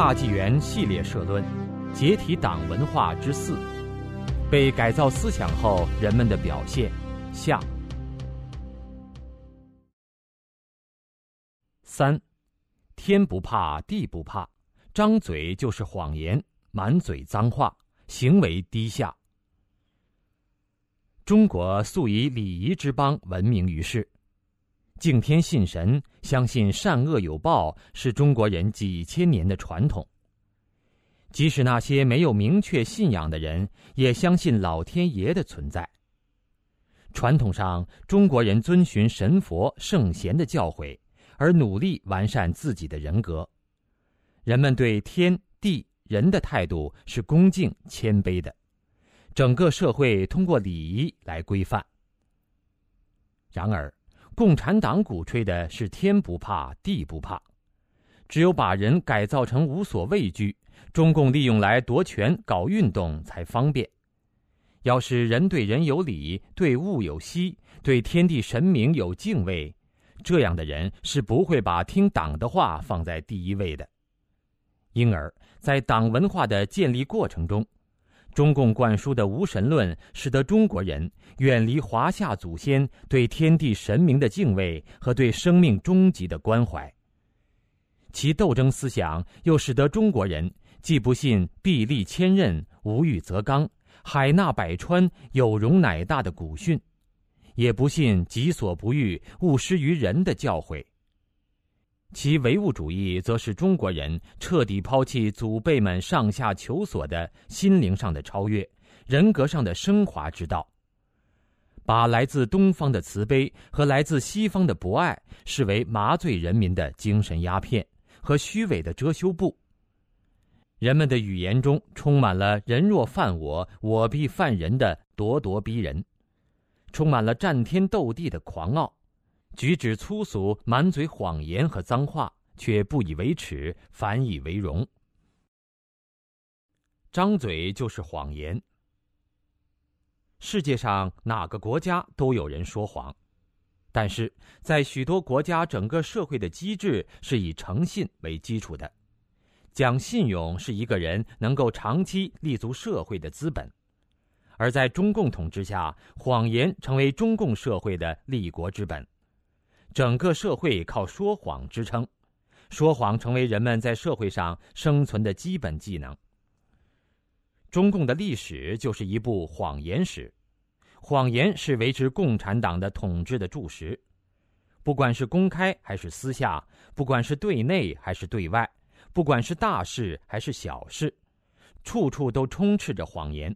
大纪元系列社论：解体党文化之四，被改造思想后人们的表现下。三，天不怕地不怕，张嘴就是谎言，满嘴脏话，行为低下。中国素以礼仪之邦闻名于世。敬天信神，相信善恶有报，是中国人几千年的传统。即使那些没有明确信仰的人，也相信老天爷的存在。传统上，中国人遵循神佛圣贤的教诲，而努力完善自己的人格。人们对天地人的态度是恭敬谦卑的，整个社会通过礼仪来规范。然而，共产党鼓吹的是天不怕地不怕，只有把人改造成无所畏惧，中共利用来夺权搞运动才方便。要是人对人有礼，对物有惜，对天地神明有敬畏，这样的人是不会把听党的话放在第一位的。因而，在党文化的建立过程中，中共灌输的无神论，使得中国人远离华夏祖先对天地神明的敬畏和对生命终极的关怀。其斗争思想又使得中国人既不信壁立千仞、无欲则刚、海纳百川、有容乃大的古训，也不信己所不欲、勿施于人的教诲。其唯物主义则是中国人彻底抛弃祖辈们上下求索的心灵上的超越、人格上的升华之道，把来自东方的慈悲和来自西方的博爱视为麻醉人民的精神鸦片和虚伪的遮羞布。人们的语言中充满了“人若犯我，我必犯人”的咄咄逼人，充满了战天斗地的狂傲。举止粗俗，满嘴谎言和脏话，却不以为耻，反以为荣。张嘴就是谎言。世界上哪个国家都有人说谎，但是在许多国家，整个社会的机制是以诚信为基础的，讲信用是一个人能够长期立足社会的资本，而在中共统治下，谎言成为中共社会的立国之本。整个社会靠说谎支撑，说谎成为人们在社会上生存的基本技能。中共的历史就是一部谎言史，谎言是维持共产党的统治的柱石。不管是公开还是私下，不管是对内还是对外，不管是大事还是小事，处处都充斥着谎言。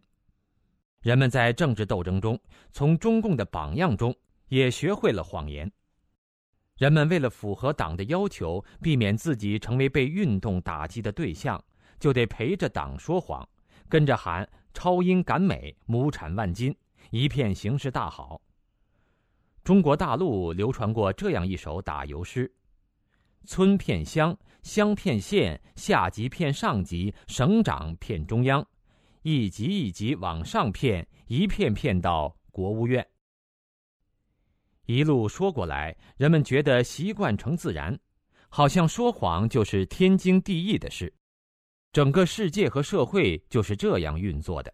人们在政治斗争中，从中共的榜样中也学会了谎言。人们为了符合党的要求，避免自己成为被运动打击的对象，就得陪着党说谎，跟着喊“超英赶美，亩产万斤，一片形势大好”。中国大陆流传过这样一首打油诗：“村骗乡，乡骗县，下级骗上级，省长骗中央，一级一级往上骗，一片骗到国务院。”一路说过来，人们觉得习惯成自然，好像说谎就是天经地义的事。整个世界和社会就是这样运作的。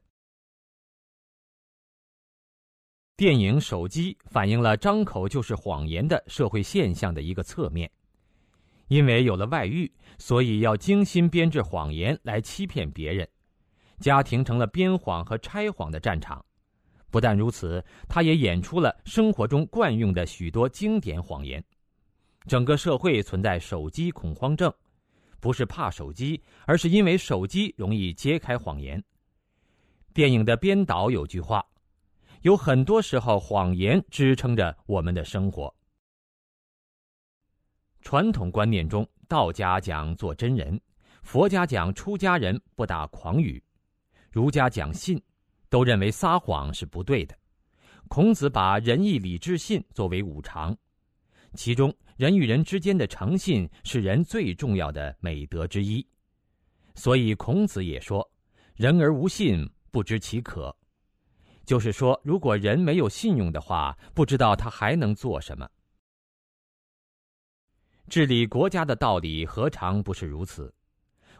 电影《手机》反映了张口就是谎言的社会现象的一个侧面。因为有了外遇，所以要精心编制谎言来欺骗别人，家庭成了编谎和拆谎的战场。不但如此，他也演出了生活中惯用的许多经典谎言。整个社会存在手机恐慌症，不是怕手机，而是因为手机容易揭开谎言。电影的编导有句话：有很多时候，谎言支撑着我们的生活。传统观念中，道家讲做真人，佛家讲出家人不打诳语，儒家讲信。都认为撒谎是不对的。孔子把仁义礼智信作为五常，其中人与人之间的诚信是人最重要的美德之一。所以孔子也说：“人而无信，不知其可。”就是说，如果人没有信用的话，不知道他还能做什么。治理国家的道理何尝不是如此？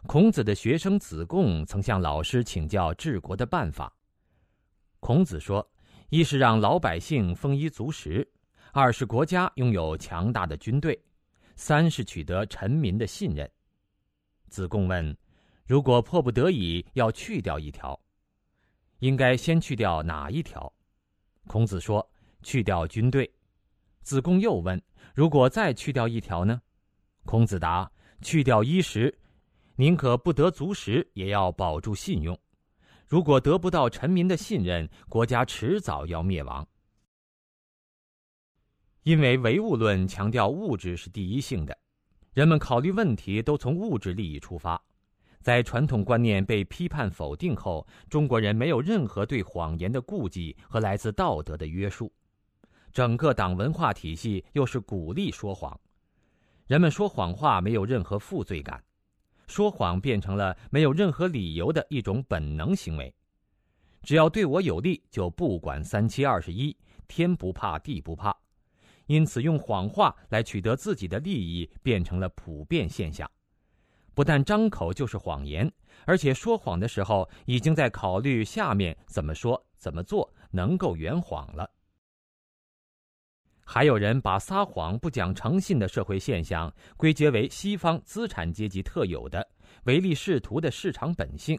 孔子的学生子贡曾向老师请教治国的办法。孔子说：“一是让老百姓丰衣足食，二是国家拥有强大的军队，三是取得臣民的信任。”子贡问：“如果迫不得已要去掉一条，应该先去掉哪一条？”孔子说：“去掉军队。”子贡又问：“如果再去掉一条呢？”孔子答：“去掉衣食，宁可不得足食，也要保住信用。如果得不到臣民的信任，国家迟早要灭亡。因为唯物论强调物质是第一性的，人们考虑问题都从物质利益出发。在传统观念被批判否定后，中国人没有任何对谎言的顾忌和来自道德的约束，整个党文化体系又是鼓励说谎。人们说谎话没有任何负罪感，说谎变成了没有任何理由的一种本能行为。只要对我有利，就不管三七二十一，天不怕地不怕。因此，用谎话来取得自己的利益变成了普遍现象。不但张口就是谎言，而且说谎的时候已经在考虑下面怎么说、怎么做能够圆谎了。还有人把撒谎不讲诚信的社会现象归结为西方资产阶级特有的唯利是图的市场本性。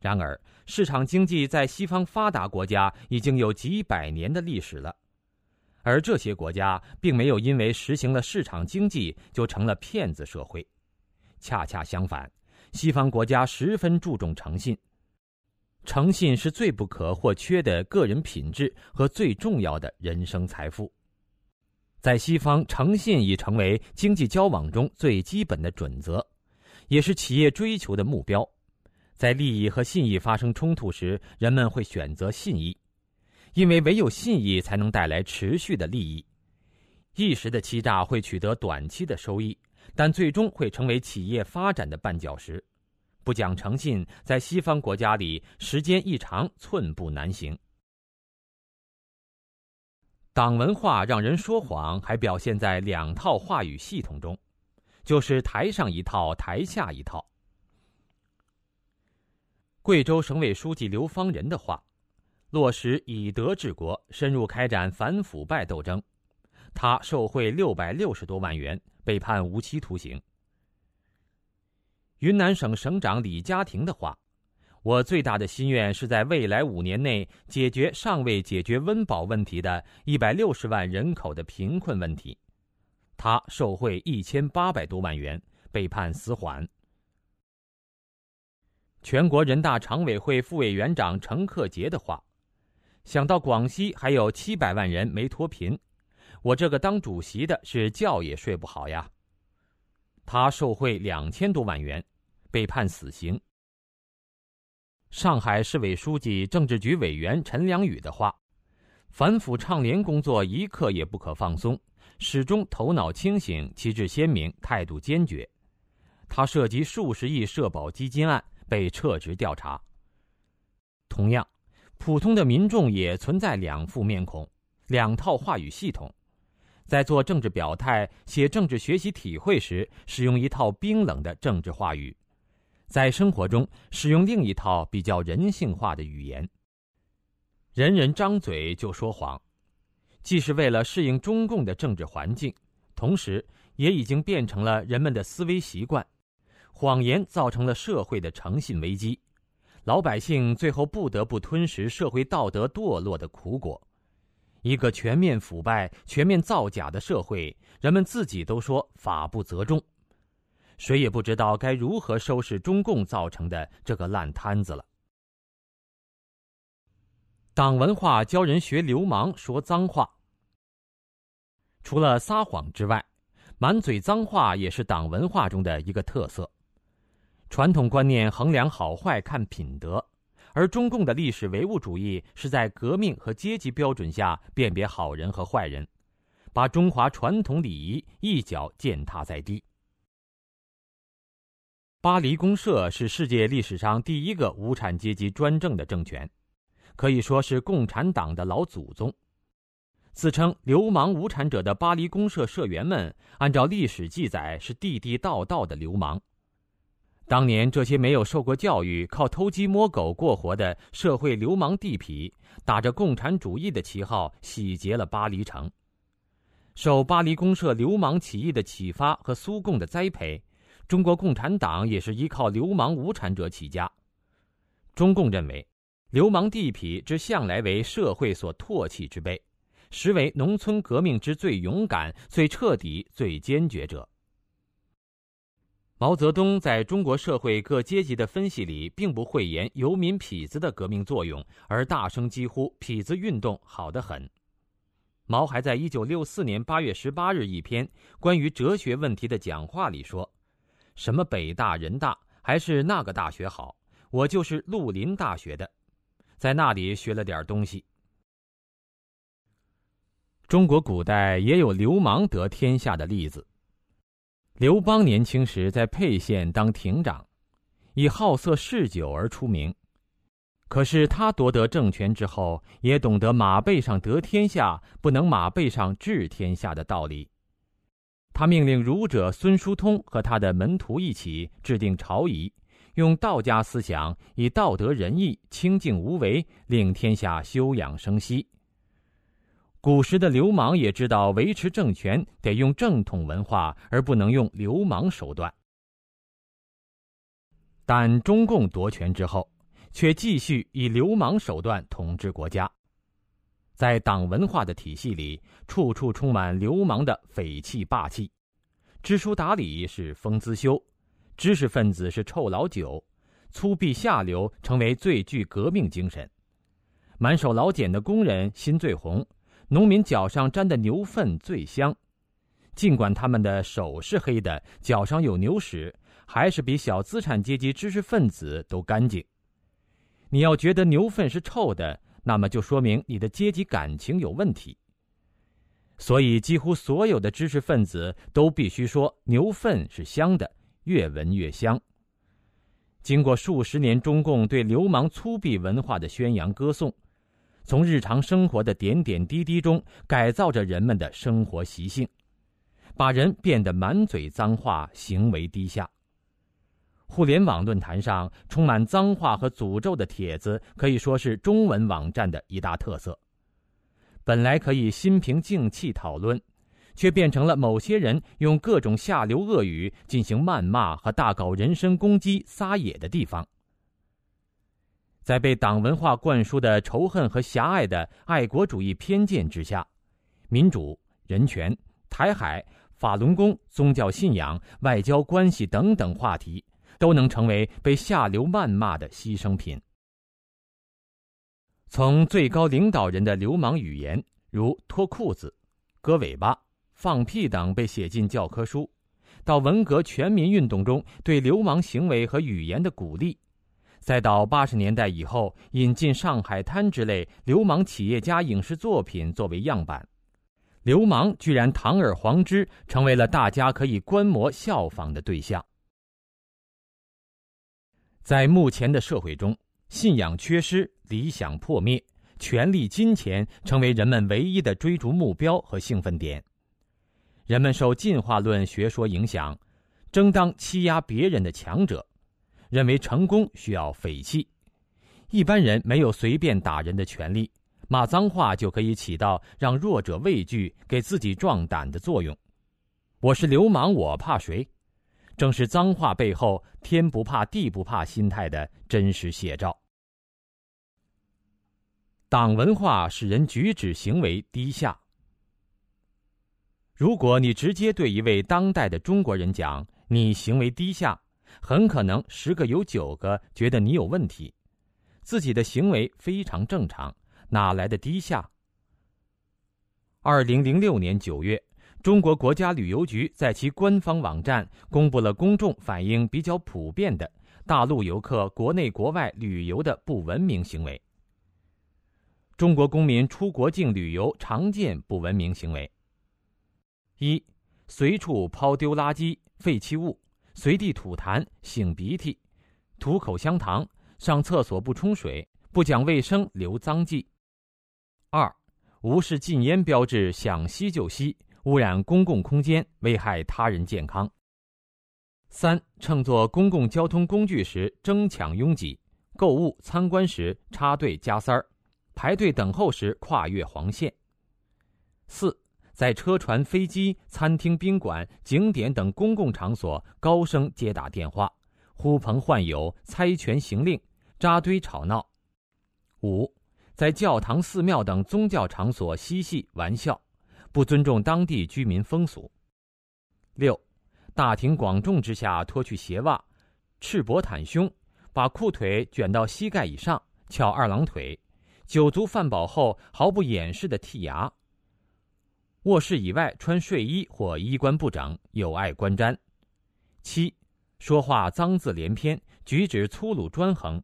然而，市场经济在西方发达国家已经有几百年的历史了，而这些国家并没有因为实行了市场经济就成了骗子社会。恰恰相反，西方国家十分注重诚信，诚信是最不可或缺的个人品质和最重要的人生财富。在西方，诚信已成为经济交往中最基本的准则，也是企业追求的目标。在利益和信义发生冲突时，人们会选择信义，因为唯有信义才能带来持续的利益。一时的欺诈会取得短期的收益，但最终会成为企业发展的绊脚石。不讲诚信，在西方国家里，时间一长，寸步难行。党文化让人说谎，还表现在两套话语系统中，就是台上一套，台下一套。贵州省委书记刘方仁的话：“落实以德治国，深入开展反腐败斗争。”他受贿六百六十多万元，被判无期徒刑。云南省省长李家庭的话。我最大的心愿是在未来五年内解决尚未解决温饱问题的一百六十万人口的贫困问题。他受贿一千八百多万元，被判死缓。全国人大常委会副委员长程克杰的话：“想到广西还有七百万人没脱贫，我这个当主席的是觉也睡不好呀。”他受贿两千多万元，被判死刑。上海市委书记、政治局委员陈良宇的话：“反腐倡廉工作一刻也不可放松，始终头脑清醒、旗帜鲜明、态度坚决。”他涉及数十亿社保基金案被撤职调查。同样，普通的民众也存在两副面孔、两套话语系统，在做政治表态、写政治学习体会时，使用一套冰冷的政治话语。在生活中使用另一套比较人性化的语言。人人张嘴就说谎，既是为了适应中共的政治环境，同时也已经变成了人们的思维习惯。谎言造成了社会的诚信危机，老百姓最后不得不吞食社会道德堕落的苦果。一个全面腐败、全面造假的社会，人们自己都说法不责众。谁也不知道该如何收拾中共造成的这个烂摊子了。党文化教人学流氓说脏话，除了撒谎之外，满嘴脏话也是党文化中的一个特色。传统观念衡量好坏看品德，而中共的历史唯物主义是在革命和阶级标准下辨别好人和坏人，把中华传统礼仪一脚践踏在地。巴黎公社是世界历史上第一个无产阶级专政的政权，可以说是共产党的老祖宗。自称“流氓无产者”的巴黎公社社员们，按照历史记载是地地道道的流氓。当年这些没有受过教育、靠偷鸡摸狗过活的社会流氓地痞，打着共产主义的旗号，洗劫了巴黎城。受巴黎公社流氓起义的启发和苏共的栽培，中国共产党也是依靠流氓无产者起家。中共认为，流氓地痞之向来为社会所唾弃之辈，实为农村革命之最勇敢、最彻底、最坚决者。毛泽东在中国社会各阶级的分析里，并不讳言游民痞子的革命作用，而大声疾呼“痞子运动好得很”。毛还在一九六四年八月十八日一篇关于哲学问题的讲话里说：“什么北大、人大，还是那个大学好？我就是绿林大学的，在那里学了点东西。”中国古代也有流氓得天下的例子。刘邦年轻时在沛县当亭长，以好色嗜酒而出名。可是他夺得政权之后，也懂得马背上得天下，不能马背上治天下的道理。他命令儒者孙叔通和他的门徒一起制定朝仪，用道家思想，以道德仁义、清净无为，令天下休养生息。古时的流氓也知道维持政权得用正统文化，而不能用流氓手段。但中共夺权之后，却继续以流氓手段统治国家。在党文化的体系里，处处充满流氓的匪气霸气。知书达理是风姿修，知识分子是臭老九，粗鄙下流成为最具革命精神。满手老茧的工人心最红。农民脚上沾的牛粪最香，尽管他们的手是黑的，脚上有牛屎，还是比小资产阶级知识分子都干净。你要觉得牛粪是臭的，那么就说明你的阶级感情有问题。所以，几乎所有的知识分子都必须说牛粪是香的，越闻越香。经过数十年中共对流氓粗鄙文化的宣扬歌颂。从日常生活的点点滴滴中改造着人们的生活习性，把人变得满嘴脏话，行为低下。互联网论坛上充满脏话和诅咒的帖子，可以说是中文网站的一大特色。本来可以心平静气讨论，却变成了某些人用各种下流恶语进行谩骂和大搞人身攻击、撒野的地方。在被党文化灌输的仇恨和狭隘的爱国主义偏见之下，民主、人权、台海、法轮功、宗教信仰、外交关系等等话题，都能成为被下流谩骂的牺牲品。从最高领导人的流氓语言，如脱裤子、割尾巴、放屁等被写进教科书，到文革全民运动中对流氓行为和语言的鼓励。再到八十年代以后，引进《上海滩》之类流氓企业家影视作品作为样板，流氓居然堂而皇之成为了大家可以观摩效仿的对象。在目前的社会中，信仰缺失、理想破灭、权力、金钱成为人们唯一的追逐目标和兴奋点。人们受进化论学说影响，争当欺压别人的强者。认为成功需要匪气，一般人没有随便打人的权利，骂脏话就可以起到让弱者畏惧、给自己壮胆的作用。我是流氓，我怕谁？正是脏话背后天不怕地不怕心态的真实写照。党文化使人举止行为低下。如果你直接对一位当代的中国人讲你行为低下，很可能十个有九个觉得你有问题，自己的行为非常正常，哪来的低下？二零零六年九月，中国国家旅游局在其官方网站公布了公众反映比较普遍的大陆游客国内国外旅游的不文明行为。中国公民出国境旅游常见不文明行为：一、随处抛丢垃圾、废弃物。随地吐痰、擤鼻涕、吐口香糖、上厕所不冲水、不讲卫生、留脏迹；二、无视禁烟标志，想吸就吸，污染公共空间，危害他人健康；三、乘坐公共交通工具时争抢拥挤，购物参观时插队加塞儿，排队等候时跨越黄线。四、在车船、飞机、餐厅、宾馆、景点等公共场所高声接打电话，呼朋唤友、猜拳行令、扎堆吵闹。五、在教堂、寺庙等宗教场所嬉戏玩笑，不尊重当地居民风俗。六、大庭广众之下脱去鞋袜，赤膊袒胸，把裤腿卷到膝盖以上，翘二郎腿，酒足饭饱后毫不掩饰的剔牙。卧室以外穿睡衣或衣冠不整，有碍观瞻。七、说话脏字连篇，举止粗鲁专横，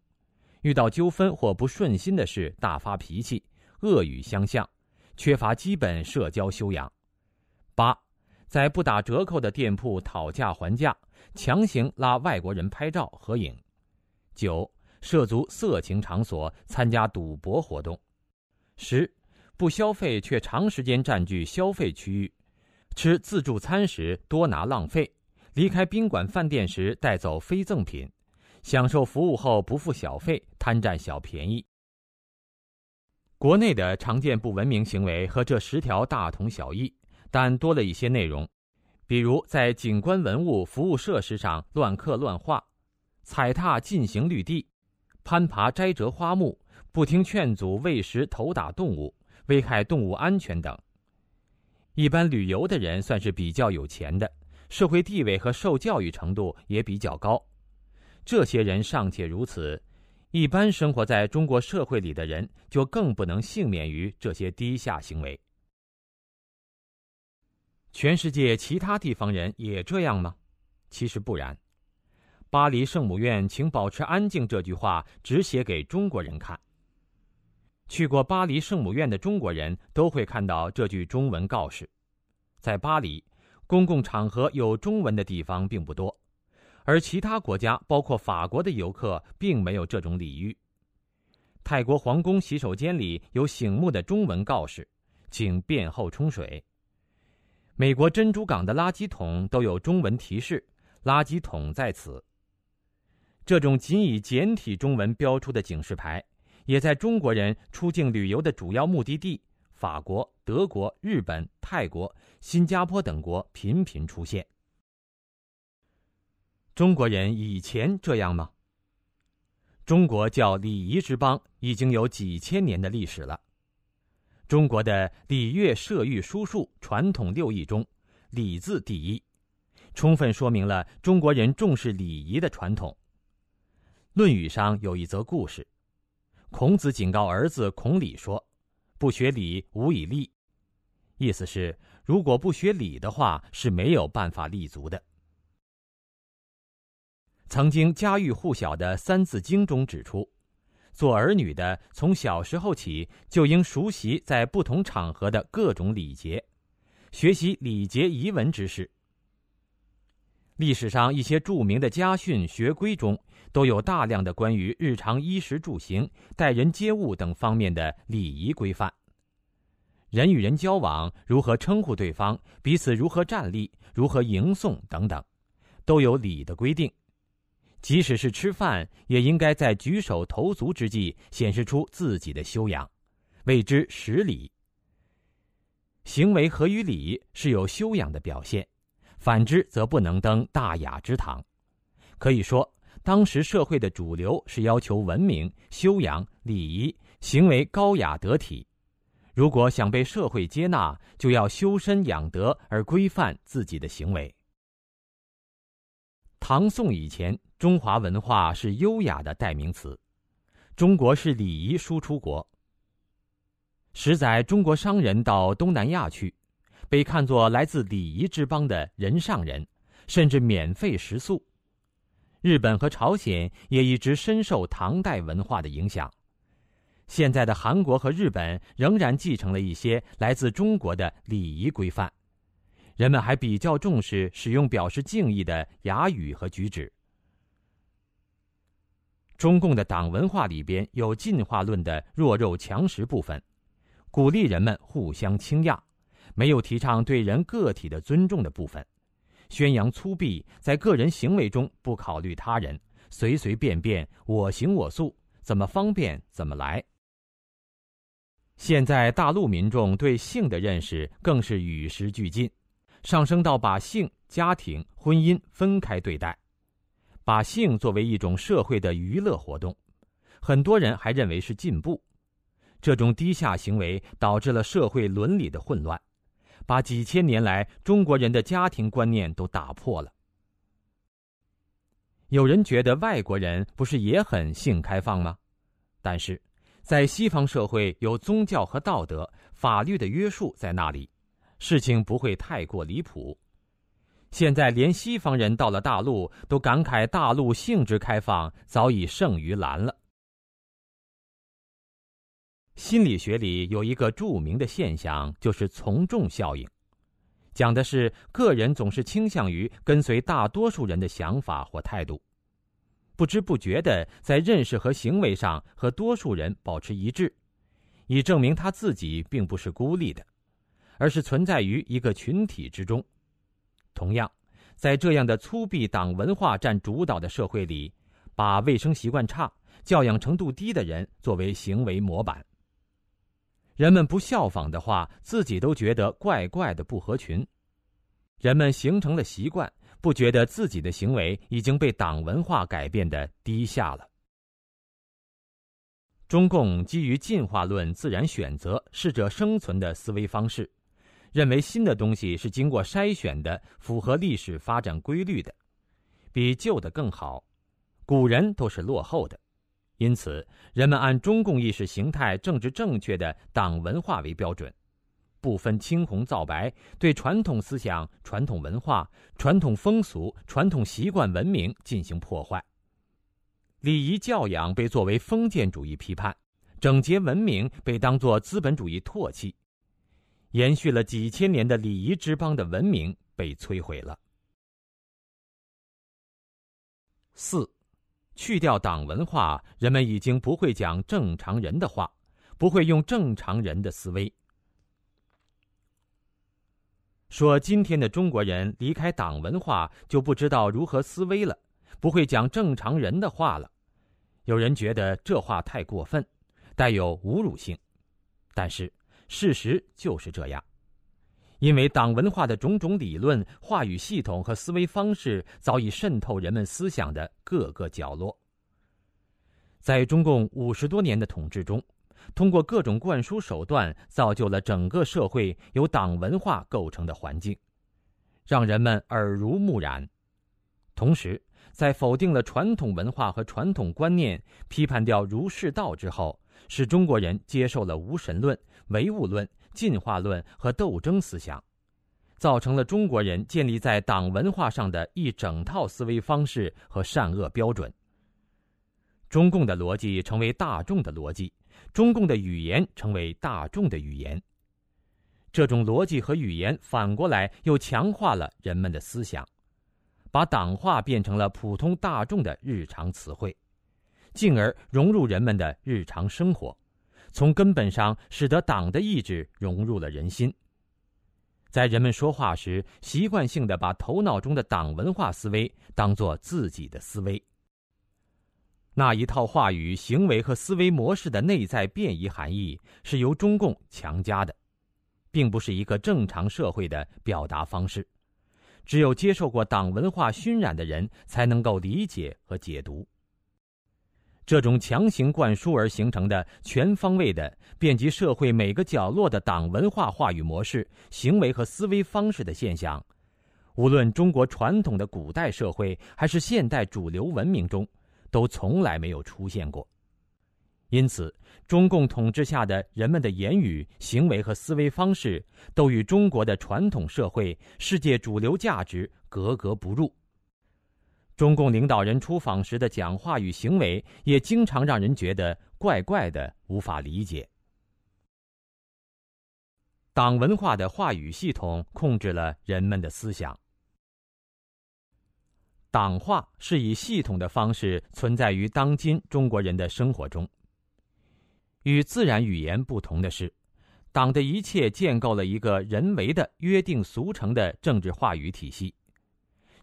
遇到纠纷或不顺心的事大发脾气，恶语相向，缺乏基本社交修养。八、在不打折扣的店铺讨价还价，强行拉外国人拍照合影。九、涉足色情场所，参加赌博活动。十。不消费却长时间占据消费区域，吃自助餐时多拿浪费，离开宾馆饭店时带走非赠品，享受服务后不付小费，贪占小便宜。国内的常见不文明行为和这十条大同小异，但多了一些内容，比如在景观文物、服务设施上乱刻乱画，踩踏禁行绿地，攀爬摘折花木，不听劝阻喂食投打动物。危害动物安全等。一般旅游的人算是比较有钱的，社会地位和受教育程度也比较高。这些人尚且如此，一般生活在中国社会里的人就更不能幸免于这些低下行为。全世界其他地方人也这样吗？其实不然。巴黎圣母院“请保持安静”这句话只写给中国人看。去过巴黎圣母院的中国人都会看到这句中文告示。在巴黎，公共场合有中文的地方并不多，而其他国家，包括法国的游客，并没有这种礼遇。泰国皇宫洗手间里有醒目的中文告示，请便后冲水。美国珍珠港的垃圾桶都有中文提示，垃圾桶在此。这种仅以简体中文标出的警示牌。也在中国人出境旅游的主要目的地法国、德国、日本、泰国、新加坡等国频频出现。中国人以前这样吗？中国叫礼仪之邦，已经有几千年的历史了。中国的礼乐射御书数传统六艺中，礼字第一，充分说明了中国人重视礼仪的传统。《论语》上有一则故事。孔子警告儿子孔鲤说：“不学礼，无以立。”意思是，如果不学礼的话，是没有办法立足的。曾经家喻户晓的《三字经》中指出，做儿女的从小时候起就应熟悉在不同场合的各种礼节，学习礼节仪文之事。历史上一些著名的家训学规中，都有大量的关于日常衣食住行、待人接物等方面的礼仪规范。人与人交往如何称呼对方，彼此如何站立、如何迎送等等，都有礼的规定。即使是吃饭，也应该在举手投足之际显示出自己的修养，谓之实礼。行为合于礼是有修养的表现。反之，则不能登大雅之堂。可以说，当时社会的主流是要求文明、修养、礼仪、行为高雅得体。如果想被社会接纳，就要修身养德而规范自己的行为。唐宋以前，中华文化是优雅的代名词，中国是礼仪输出国。十载，中国商人到东南亚去。被看作来自礼仪之邦的人上人，甚至免费食宿。日本和朝鲜也一直深受唐代文化的影响。现在的韩国和日本仍然继承了一些来自中国的礼仪规范，人们还比较重视使用表示敬意的雅语和举止。中共的党文化里边有进化论的弱肉强食部分，鼓励人们互相倾轧。没有提倡对人个体的尊重的部分，宣扬粗鄙，在个人行为中不考虑他人，随随便便我行我素，怎么方便怎么来。现在大陆民众对性的认识更是与时俱进，上升到把性、家庭、婚姻分开对待，把性作为一种社会的娱乐活动，很多人还认为是进步。这种低下行为导致了社会伦理的混乱，把几千年来中国人的家庭观念都打破了。有人觉得外国人不是也很性开放吗？但是。在西方社会，有宗教和道德、法律的约束在那里，事情不会太过离谱。现在连西方人到了大陆，都感慨大陆性质开放早已胜于蓝了。心理学里有一个著名的现象，就是从众效应，讲的是个人总是倾向于跟随大多数人的想法或态度。不知不觉的，在认识和行为上和多数人保持一致，以证明他自己并不是孤立的，而是存在于一个群体之中。同样，在这样的粗鄙党文化占主导的社会里，把卫生习惯差、教养程度低的人作为行为模板，人们不效仿的话，自己都觉得怪怪的不合群。人们形成了习惯。不觉得自己的行为已经被党文化改变的低下了。中共基于进化论、自然选择、适者生存的思维方式，认为新的东西是经过筛选的，符合历史发展规律的，比旧的更好。古人都是落后的，因此人们按中共意识形态政治正确的党文化为标准。不分青红皂白，对传统思想、传统文化、传统风俗、传统习惯、文明进行破坏。礼仪教养被作为封建主义批判，整洁文明被当作资本主义唾弃，延续了几千年的礼仪之邦的文明被摧毁了。四，去掉党文化，人们已经不会讲正常人的话，不会用正常人的思维。说今天的中国人离开党文化就不知道如何思维了，不会讲正常人的话了。有人觉得这话太过分，带有侮辱性，但是事实就是这样，因为党文化的种种理论、话语系统和思维方式早已渗透人们思想的各个角落。在中共五十多年的统治中。通过各种灌输手段，造就了整个社会由党文化构成的环境，让人们耳濡目染。同时，在否定了传统文化和传统观念、批判掉儒释道之后，使中国人接受了无神论、唯物论、进化论和斗争思想，造成了中国人建立在党文化上的一整套思维方式和善恶标准。中共的逻辑成为大众的逻辑。中共的语言成为大众的语言，这种逻辑和语言反过来又强化了人们的思想，把党话变成了普通大众的日常词汇，进而融入人们的日常生活，从根本上使得党的意志融入了人心。在人们说话时，习惯性的把头脑中的党文化思维当做自己的思维。那一套话语、行为和思维模式的内在变异含义是由中共强加的，并不是一个正常社会的表达方式。只有接受过党文化熏染的人才能够理解和解读。这种强行灌输而形成的全方位的遍及社会每个角落的党文化话语模式、行为和思维方式的现象，无论中国传统的古代社会还是现代主流文明中。都从来没有出现过，因此，中共统治下的人们的言语、行为和思维方式都与中国的传统社会、世界主流价值格格不入。中共领导人出访时的讲话与行为也经常让人觉得怪怪的，无法理解。党文化的话语系统控制了人们的思想。党化是以系统的方式存在于当今中国人的生活中。与自然语言不同的是，党的一切建构了一个人为的约定俗成的政治话语体系，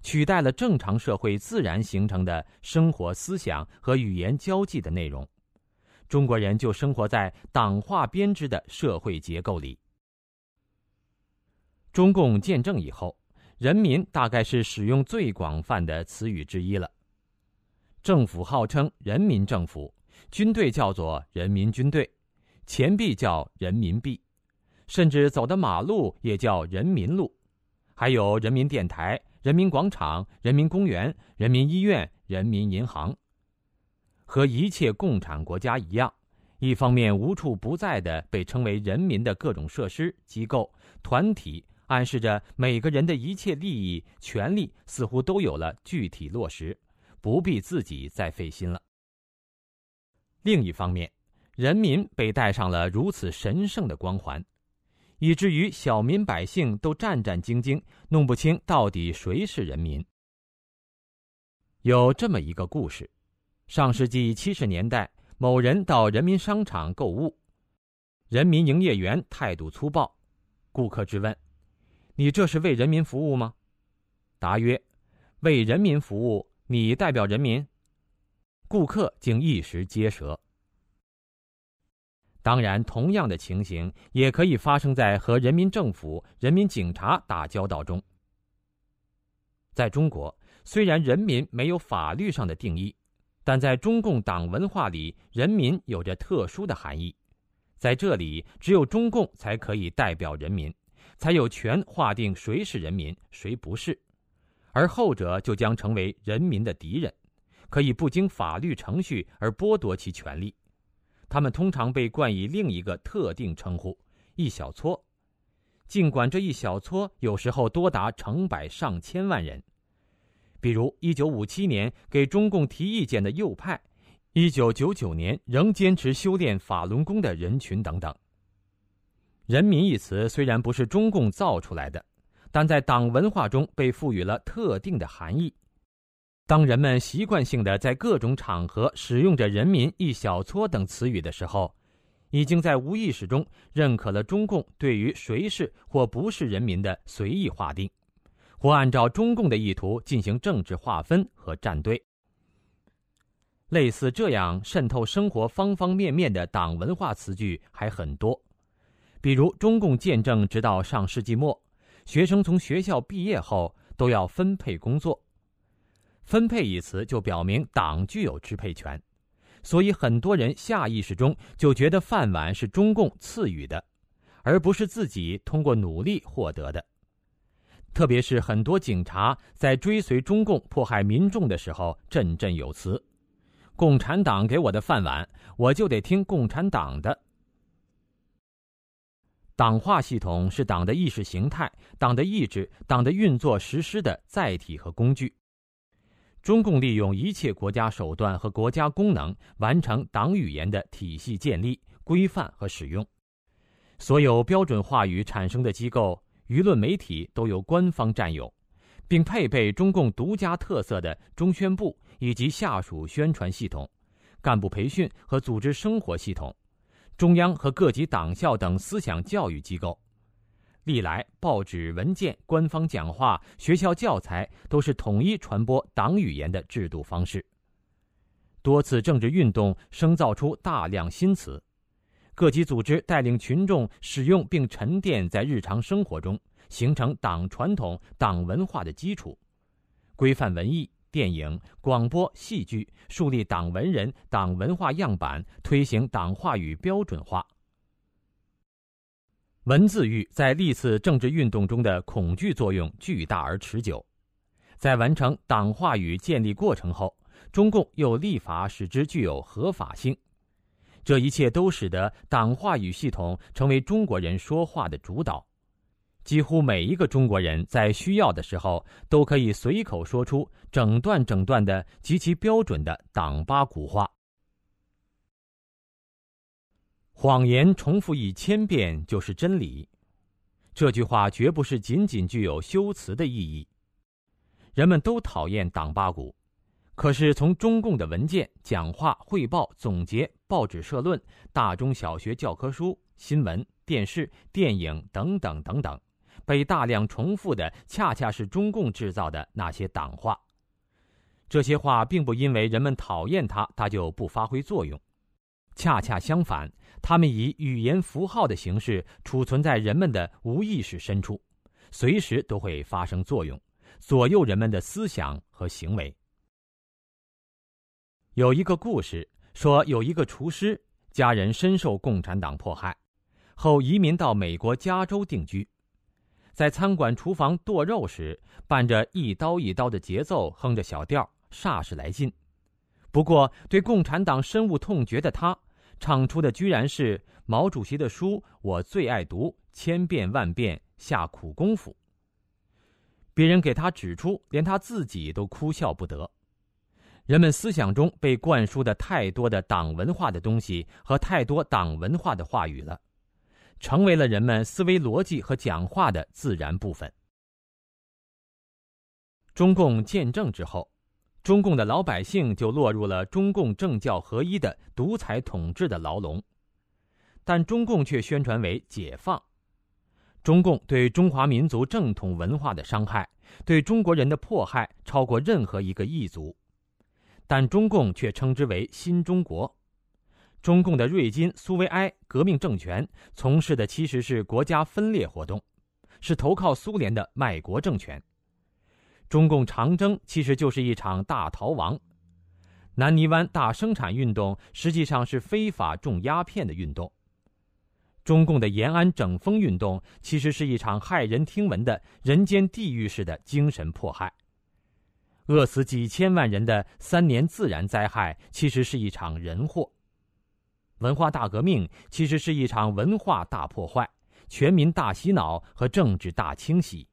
取代了正常社会自然形成的生活思想和语言交际的内容，中国人就生活在党化编织的社会结构里。中共建政以后，人民大概是使用最广泛的词语之一了。政府号称人民政府，军队叫做人民军队，钱币叫人民币，甚至走的马路也叫人民路，还有人民电台。人民广场、人民公园、人民医院、人民银行，和一切共产国家一样，一方面无处不在的被称为人民的各种设施、机构、团体，暗示着每个人的一切利益、权利似乎都有了具体落实，不必自己再费心了。另一方面，人民被戴上了如此神圣的光环。以至于小民百姓都战战兢兢，弄不清到底谁是人民。有这么一个故事：上世纪七十年代，某人到人民商场购物，人民营业员态度粗暴，顾客质问：“你这是为人民服务吗？”答曰：“为人民服务，你代表人民。”顾客竟一时结舌。当然，同样的情形也可以发生在和人民政府、人民警察打交道中。在中国，虽然人民没有法律上的定义，但在中共党文化里，人民有着特殊的含义。在这里，只有中共才可以代表人民，才有权划定谁是人民，谁不是，而后者就将成为人民的敌人，可以不经法律程序而剥夺其权利。他们通常被冠以另一个特定称呼“一小撮”，尽管这一小撮有时候多达成百上千万人。比如，1957年给中共提意见的右派，1999年仍坚持修炼法轮功的人群等等。人民一词虽然不是中共造出来的，但在党文化中被赋予了特定的含义。当人们习惯性的在各种场合使用着“人民”“一小撮”等词语的时候，已经在无意识中认可了中共对于谁是或不是人民的随意划定，或按照中共的意图进行政治划分和站队。类似这样渗透生活方方面面的党文化词句还很多，比如中共建政直到上世纪末，学生从学校毕业后都要分配工作。分配一词就表明党具有支配权，所以很多人下意识中就觉得饭碗是中共赐予的，而不是自己通过努力获得的。特别是很多警察在追随中共迫害民众的时候，振振有词：“共产党给我的饭碗，我就得听共产党的。”党化系统是党的意识形态、党的意志、党的运作实施的载体和工具。中共利用一切国家手段和国家功能，完成党语言的体系建立、规范和使用。所有标准话语产生的机构、舆论媒体都由官方占有，并配备中共独家特色的中宣部以及下属宣传系统、干部培训和组织生活系统、中央和各级党校等思想教育机构。历来，报纸、文件、官方讲话、学校教材都是统一传播党语言的制度方式。多次政治运动生造出大量新词，各级组织带领群众使用并沉淀在日常生活中，形成党传统、党文化的基础，规范文艺、电影、广播、戏剧，树立党文人、党文化样板，推行党话语标准化。文字狱在历次政治运动中的恐惧作用巨大而持久，在完成党话语建立过程后，中共又立法使之具有合法性，这一切都使得党话语系统成为中国人说话的主导，几乎每一个中国人在需要的时候都可以随口说出整段整段的极其标准的党八股话。谎言重复一千遍就是真理，这句话绝不是仅仅具有修辞的意义。人们都讨厌党八股，可是从中共的文件、讲话、汇报、总结、报纸社论、大中小学教科书、新闻、电视、电影等等等等，被大量重复的，恰恰是中共制造的那些党话。这些话并不因为人们讨厌它，它就不发挥作用。恰恰相反，它们以语言符号的形式储存在人们的无意识深处，随时都会发生作用，左右人们的思想和行为。有一个故事说，有一个厨师，家人深受共产党迫害，后移民到美国加州定居。在餐馆厨房剁肉时，伴着一刀一刀的节奏，哼着小调，煞是来劲。不过，对共产党深恶痛绝的他，唱出的居然是毛主席的书，我最爱读，千遍万遍下苦功夫。别人给他指出，连他自己都哭笑不得。人们思想中被灌输的太多的党文化的东西和太多党文化的话语了，成为了人们思维逻辑和讲话的自然部分。中共建政之后，中共的老百姓就落入了中共政教合一的独裁统治的牢笼，但中共却宣传为解放。中共对中华民族正统文化的伤害，对中国人的迫害，超过任何一个异族。但中共却称之为新中国。中共的瑞金苏维埃革命政权从事的其实是国家分裂活动，是投靠苏联的卖国政权。中共长征其实就是一场大逃亡。南泥湾大生产运动实际上是非法种鸦片的运动。中共的延安整风运动其实是一场骇人听闻的人间地狱式的精神迫害。饿死几千万人的三年自然灾害，其实是一场人祸；文化大革命其实是一场文化大破坏、全民大洗脑和政治大清洗；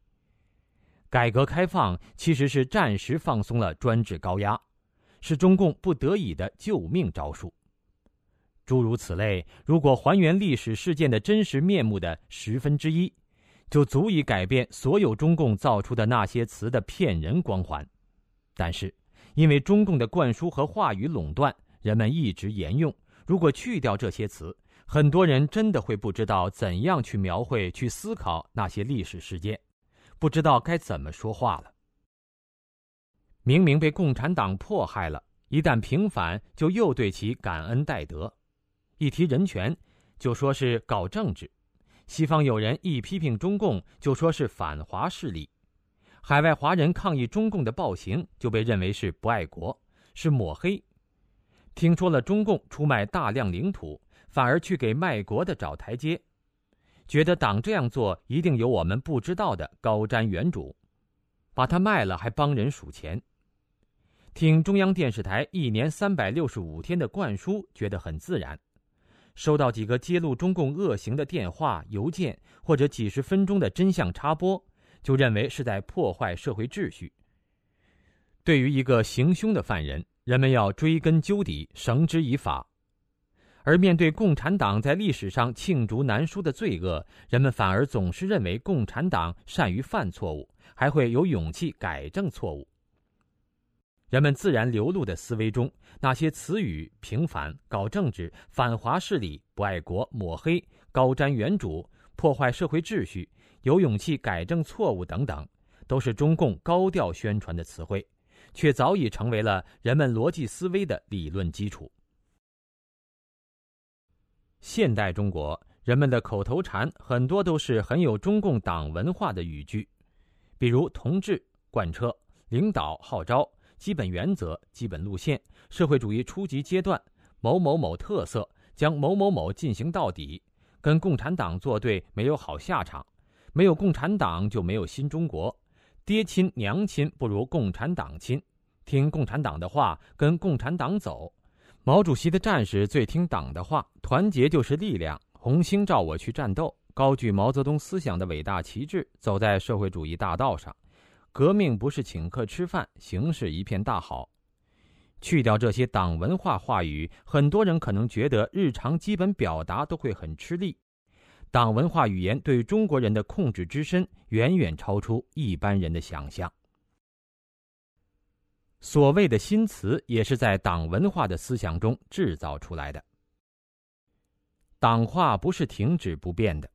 改革开放其实是暂时放松了专制高压，是中共不得已的救命招数。诸如此类，如果还原历史事件的真实面目的十分之一，就足以改变所有中共造出的那些词的骗人光环。但是，因为中共的灌输和话语垄断，人们一直沿用。如果去掉这些词，很多人真的会不知道怎样去描绘、去思考那些历史事件，不知道该怎么说话了。明明被共产党迫害了，一旦平反，就又对其感恩戴德；一提人权，就说是搞政治；西方有人一批评中共，就说是反华势力。海外华人抗议中共的暴行，就被认为是不爱国，是抹黑。听说了中共出卖大量领土，反而去给卖国的找台阶，觉得党这样做一定有我们不知道的高瞻远瞩，把它卖了还帮人数钱。听中央电视台一年三百六十五天的灌输，觉得很自然。收到几个揭露中共恶行的电话、邮件，或者几十分钟的真相插播。就认为是在破坏社会秩序。对于一个行凶的犯人，人们要追根究底，绳之以法；而面对共产党在历史上罄竹难书的罪恶，人们反而总是认为共产党善于犯错误，还会有勇气改正错误。人们自然流露的思维中，那些词语“平反”“搞政治”“反华势力”“不爱国”“抹黑”“高瞻远瞩”“破坏社会秩序”。有勇气改正错误等等，都是中共高调宣传的词汇，却早已成为了人们逻辑思维的理论基础。现代中国人们的口头禅很多都是很有中共党文化的语句，比如“同志”“贯彻”“领导”“号召”“基本原则”“基本路线”“社会主义初级阶段”“某某某特色”“将某某某进行到底”“跟共产党作对没有好下场”。没有共产党就没有新中国，爹亲娘亲不如共产党亲，听共产党的话，跟共产党走。毛主席的战士最听党的话，团结就是力量。红星照我去战斗，高举毛泽东思想的伟大旗帜，走在社会主义大道上。革命不是请客吃饭，形势一片大好。去掉这些党文化话语，很多人可能觉得日常基本表达都会很吃力。党文化语言对中国人的控制之深，远远超出一般人的想象。所谓的新词，也是在党文化的思想中制造出来的。党化不是停止不变的，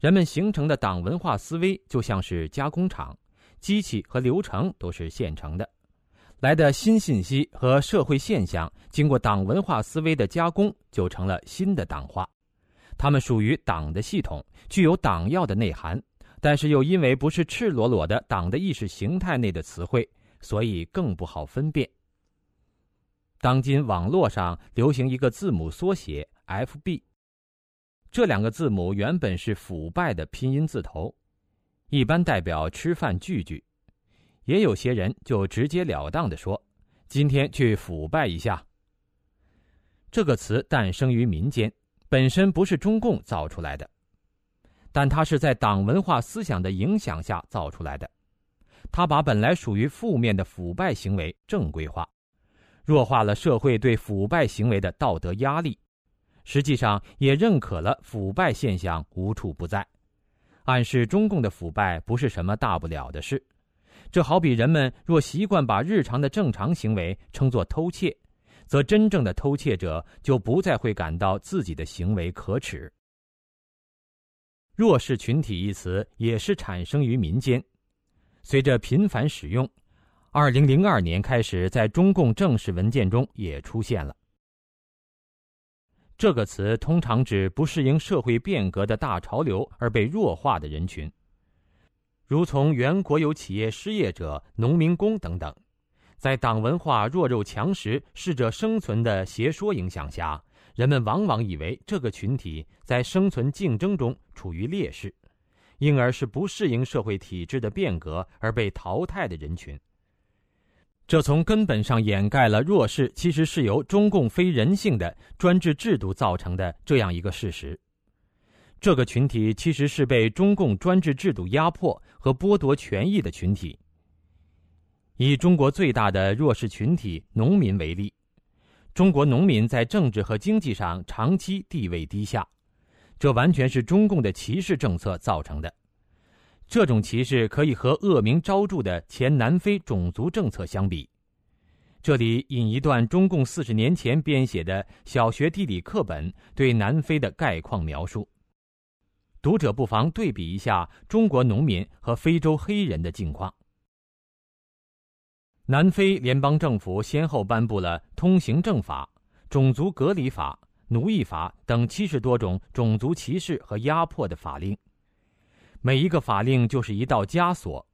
人们形成的党文化思维就像是加工厂，机器和流程都是现成的。来的新信息和社会现象，经过党文化思维的加工，就成了新的党化。它们属于党的系统，具有党要的内涵，但是又因为不是赤裸裸的党的意识形态内的词汇，所以更不好分辨。当今网络上流行一个字母缩写 “FB”，这两个字母原本是腐败的拼音字头，一般代表吃饭聚聚。也有些人就直截了当的说：“今天去腐败一下。”这个词诞生于民间，本身不是中共造出来的，但它是在党文化思想的影响下造出来的。他把本来属于负面的腐败行为正规化，弱化了社会对腐败行为的道德压力，实际上也认可了腐败现象无处不在，暗示中共的腐败不是什么大不了的事。这好比人们若习惯把日常的正常行为称作偷窃，则真正的偷窃者就不再会感到自己的行为可耻。弱势群体一词也是产生于民间，随着频繁使用，二零零二年开始在中共正式文件中也出现了。这个词通常指不适应社会变革的大潮流而被弱化的人群。如从原国有企业失业者、农民工等等，在党文化弱肉强食、适者生存的邪说影响下，人们往往以为这个群体在生存竞争中处于劣势，因而是不适应社会体制的变革而被淘汰的人群。这从根本上掩盖了弱势其实是由中共非人性的专制制度造成的这样一个事实。这个群体其实是被中共专制制度压迫和剥夺权益的群体。以中国最大的弱势群体农民为例，中国农民在政治和经济上长期地位低下，这完全是中共的歧视政策造成的。这种歧视可以和恶名昭著的前南非种族政策相比。这里引一段中共四十年前编写的小学地理课本对南非的概况描述。读者不妨对比一下中国农民和非洲黑人的境况。南非联邦政府先后颁布了通行证法、种族隔离法、奴役法等七十多种种族歧视和压迫的法令，每一个法令就是一道枷锁，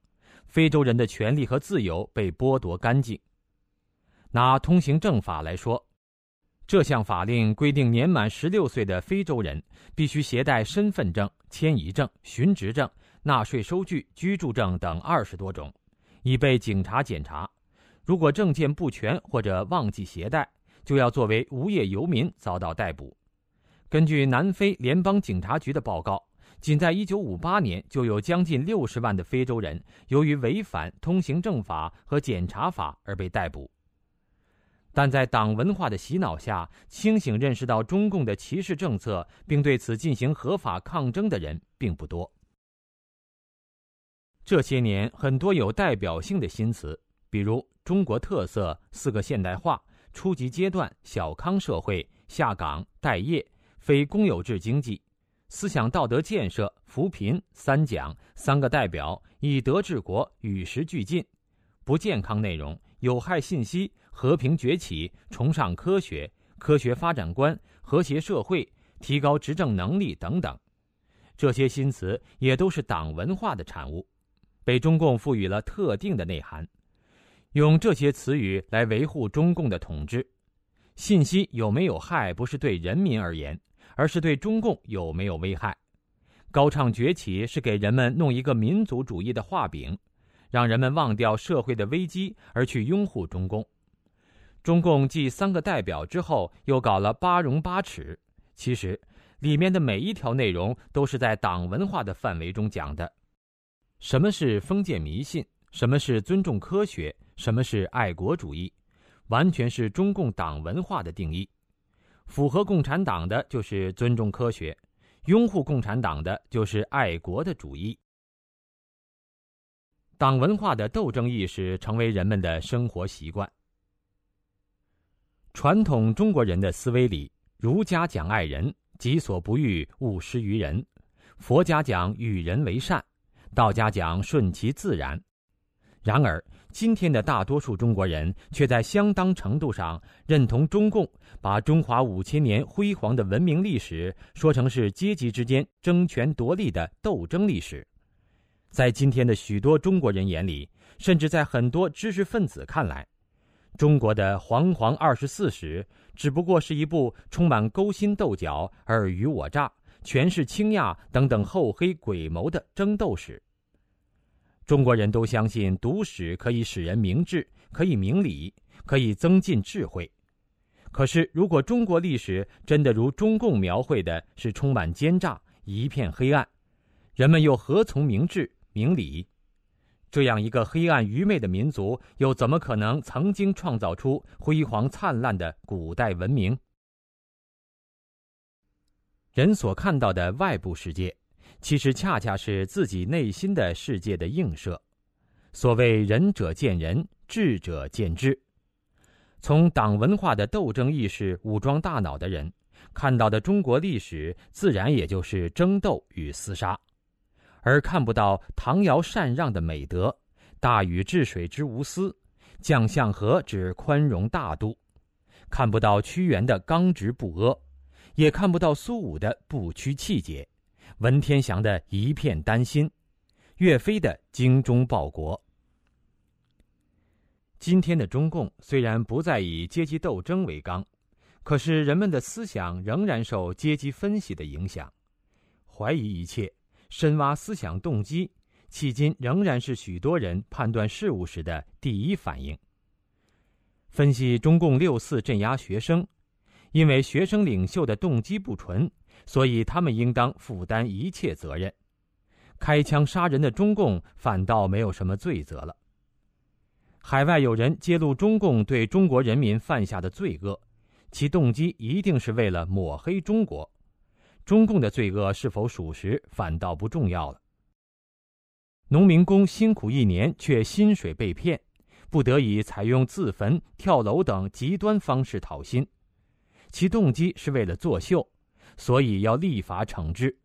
非洲人的权利和自由被剥夺干净。拿通行证法来说。这项法令规定，年满十六岁的非洲人必须携带身份证、迁移证、寻职证、纳税收据、居住证等二十多种，以被警察检查。如果证件不全或者忘记携带，就要作为无业游民遭到逮捕。根据南非联邦警察局的报告，仅在1958年就有将近六十万的非洲人由于违反通行证法和检查法而被逮捕。但在党文化的洗脑下，清醒认识到中共的歧视政策，并对此进行合法抗争的人并不多。这些年，很多有代表性的新词，比如“中国特色”“四个现代化”“初级阶段”“小康社会”“下岗待业”“非公有制经济”“思想道德建设”“扶贫”“三讲”“三个代表”“以德治国”“与时俱进”“不健康内容”“有害信息”。和平崛起，崇尚科学，科学发展观，和谐社会，提高执政能力等等，这些新词也都是党文化的产物，被中共赋予了特定的内涵，用这些词语来维护中共的统治。信息有没有害，不是对人民而言，而是对中共有没有危害。高唱崛起是给人们弄一个民族主义的画饼，让人们忘掉社会的危机而去拥护中共。中共继三个代表之后，又搞了八荣八耻。其实，里面的每一条内容都是在党文化的范围中讲的。什么是封建迷信？什么是尊重科学？什么是爱国主义？完全是中共党文化的定义。符合共产党的就是尊重科学，拥护共产党的就是爱国的主义。党文化的斗争意识成为人们的生活习惯。传统中国人的思维里，儒家讲爱人，己所不欲，勿施于人；佛家讲与人为善，道家讲顺其自然。然而，今天的大多数中国人却在相当程度上认同中共把中华五千年辉煌的文明历史说成是阶级之间争权夺利的斗争历史。在今天的许多中国人眼里，甚至在很多知识分子看来，中国的煌煌二十四史只不过是一部充满勾心斗角、尔虞我诈、权势倾轧等等厚黑鬼谋的争斗史。中国人都相信读史可以使人明智，可以明理，可以增进智慧。可是，如果中国历史真的如中共描绘的是充满奸诈、一片黑暗，人们又何从明智明理？这样一个黑暗愚昧的民族，又怎么可能曾经创造出辉煌灿烂的古代文明？人所看到的外部世界。其实恰恰是自己内心的世界的映射。所谓“仁者见仁，智者见智”。从党文化的斗争意识武装大脑的人看到的中国历史，自然也就是争斗与厮杀，而看不到唐尧禅让的美德，大禹治水之无私，将相和之宽容大度，看不到屈原的刚直不阿，也看不到苏武的不屈气节。文天祥的一片丹心，岳飞的精忠报国。今天的中共虽然不再以阶级斗争为纲，可是人们的思想仍然受阶级分析的影响，怀疑一切，深挖思想动机，迄今仍然是许多人判断事物时的第一反应。分析中共六四镇压学生，因为学生领袖的动机不纯。所以他们应当负担一切责任，开枪杀人的中共反倒没有什么罪责了。海外有人揭露中共对中国人民犯下的罪恶，其动机一定是为了抹黑中国。中共的罪恶是否属实，反倒不重要了。农民工辛苦一年，却薪水被骗，不得已采用自焚、跳楼等极端方式讨薪，其动机是为了作秀。所以要立法惩治，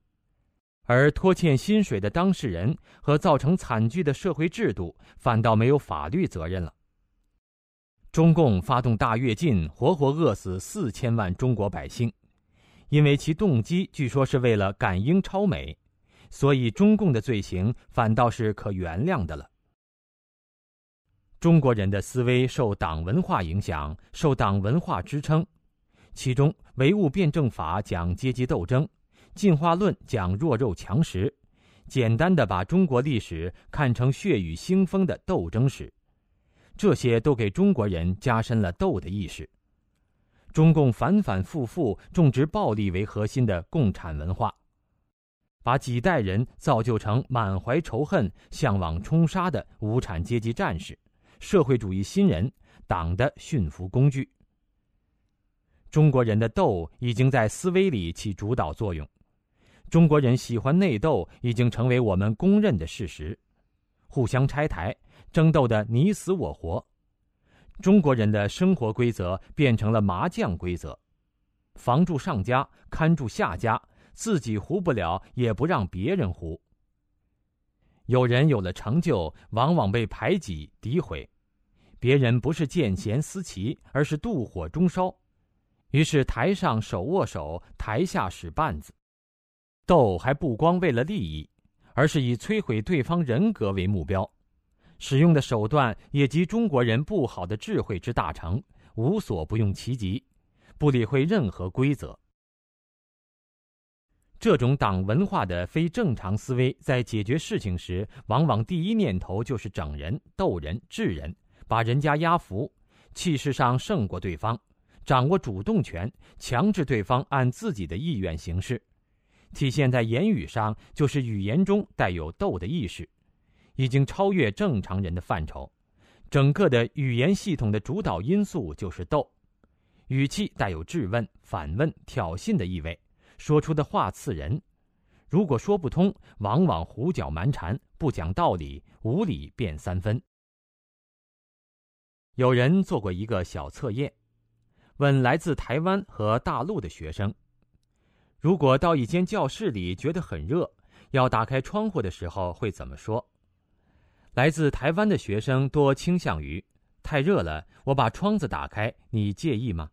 而拖欠薪水的当事人和造成惨剧的社会制度，反倒没有法律责任了。中共发动大跃进，活活饿死四千万中国百姓，因为其动机据说是为了赶英超美，所以中共的罪行反倒是可原谅的了。中国人的思维受党文化影响，受党文化支撑。其中，唯物辩证法讲阶级斗争，进化论讲弱肉强食，简单的把中国历史看成血雨腥风的斗争史，这些都给中国人加深了斗的意识。中共反反复复种植暴力为核心的共产文化，把几代人造就成满怀仇恨、向往冲杀的无产阶级战士、社会主义新人、党的驯服工具。中国人的斗已经在思维里起主导作用，中国人喜欢内斗已经成为我们公认的事实，互相拆台、争斗的你死我活。中国人的生活规则变成了麻将规则，防住上家，看住下家，自己胡不了，也不让别人胡。有人有了成就，往往被排挤诋毁，别人不是见贤思齐，而是妒火中烧。于是台上手握手，台下使绊子，斗还不光为了利益，而是以摧毁对方人格为目标，使用的手段也集中国人不好的智慧之大成，无所不用其极，不理会任何规则。这种党文化的非正常思维，在解决事情时，往往第一念头就是整人、斗人、治人，把人家压服，气势上胜过对方。掌握主动权，强制对方按自己的意愿行事，体现在言语上就是语言中带有斗的意识，已经超越正常人的范畴。整个的语言系统的主导因素就是斗，语气带有质问、反问、挑衅的意味，说出的话刺人。如果说不通，往往胡搅蛮缠，不讲道理，无理变三分。有人做过一个小测验。问来自台湾和大陆的学生：“如果到一间教室里觉得很热，要打开窗户的时候会怎么说？来自台湾的学生多倾向于：太热了，我把窗子打开，你介意吗？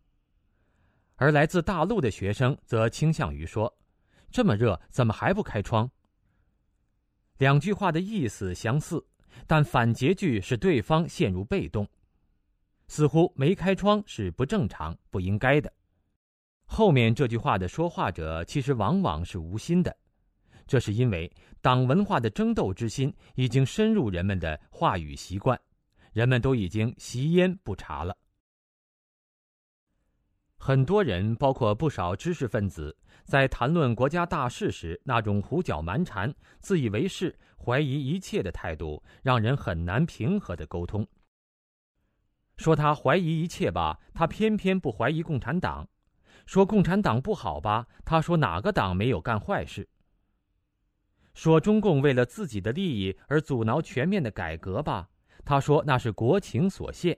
而来自大陆的学生则倾向于说：这么热，怎么还不开窗？两句话的意思相似，但反结句使对方陷入被动，似乎没开窗是不正常、不应该的。后面这句话的说话者其实往往是无心的，这是因为党文化的争斗之心已经深入人们的话语习惯，人们都已经习烟不茶了。很多人，包括不少知识分子，在谈论国家大事时，那种胡搅蛮缠、自以为是、怀疑一切的态度，让人很难平和的沟通。说他怀疑一切吧，他偏偏不怀疑共产党。说共产党不好吧？他说哪个党没有干坏事？说中共为了自己的利益而阻挠全面的改革吧？他说那是国情所限。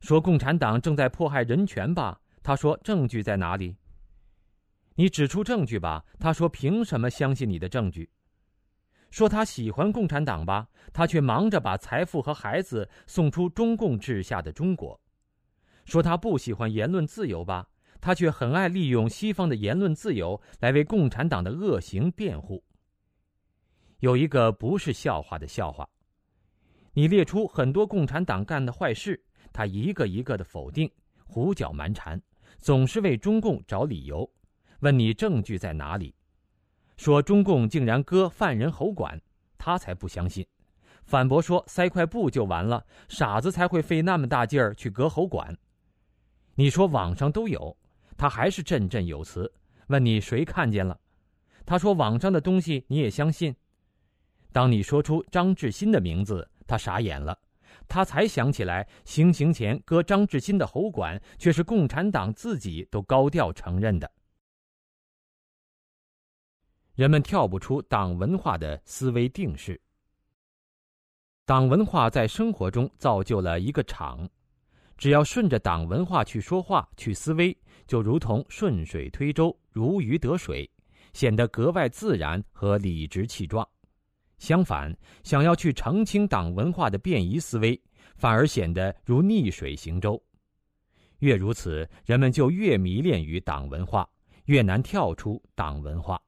说共产党正在迫害人权吧？他说证据在哪里？你指出证据吧？他说凭什么相信你的证据？说他喜欢共产党吧？他却忙着把财富和孩子送出中共治下的中国。说他不喜欢言论自由吧？他却很爱利用西方的言论自由来为共产党的恶行辩护。有一个不是笑话的笑话，你列出很多共产党干的坏事，他一个一个的否定，胡搅蛮缠，总是为中共找理由，问你证据在哪里？说中共竟然割犯人喉管，他才不相信，反驳说塞块布就完了，傻子才会费那么大劲儿去割喉管。你说网上都有。他还是振振有词，问你谁看见了？他说网上的东西你也相信？当你说出张志新的名字，他傻眼了，他才想起来，行刑前割张志新的喉管，却是共产党自己都高调承认的。人们跳不出党文化的思维定式，党文化在生活中造就了一个场。只要顺着党文化去说话、去思维，就如同顺水推舟、如鱼得水，显得格外自然和理直气壮。相反，想要去澄清党文化的便宜思维，反而显得如逆水行舟。越如此，人们就越迷恋于党文化，越难跳出党文化。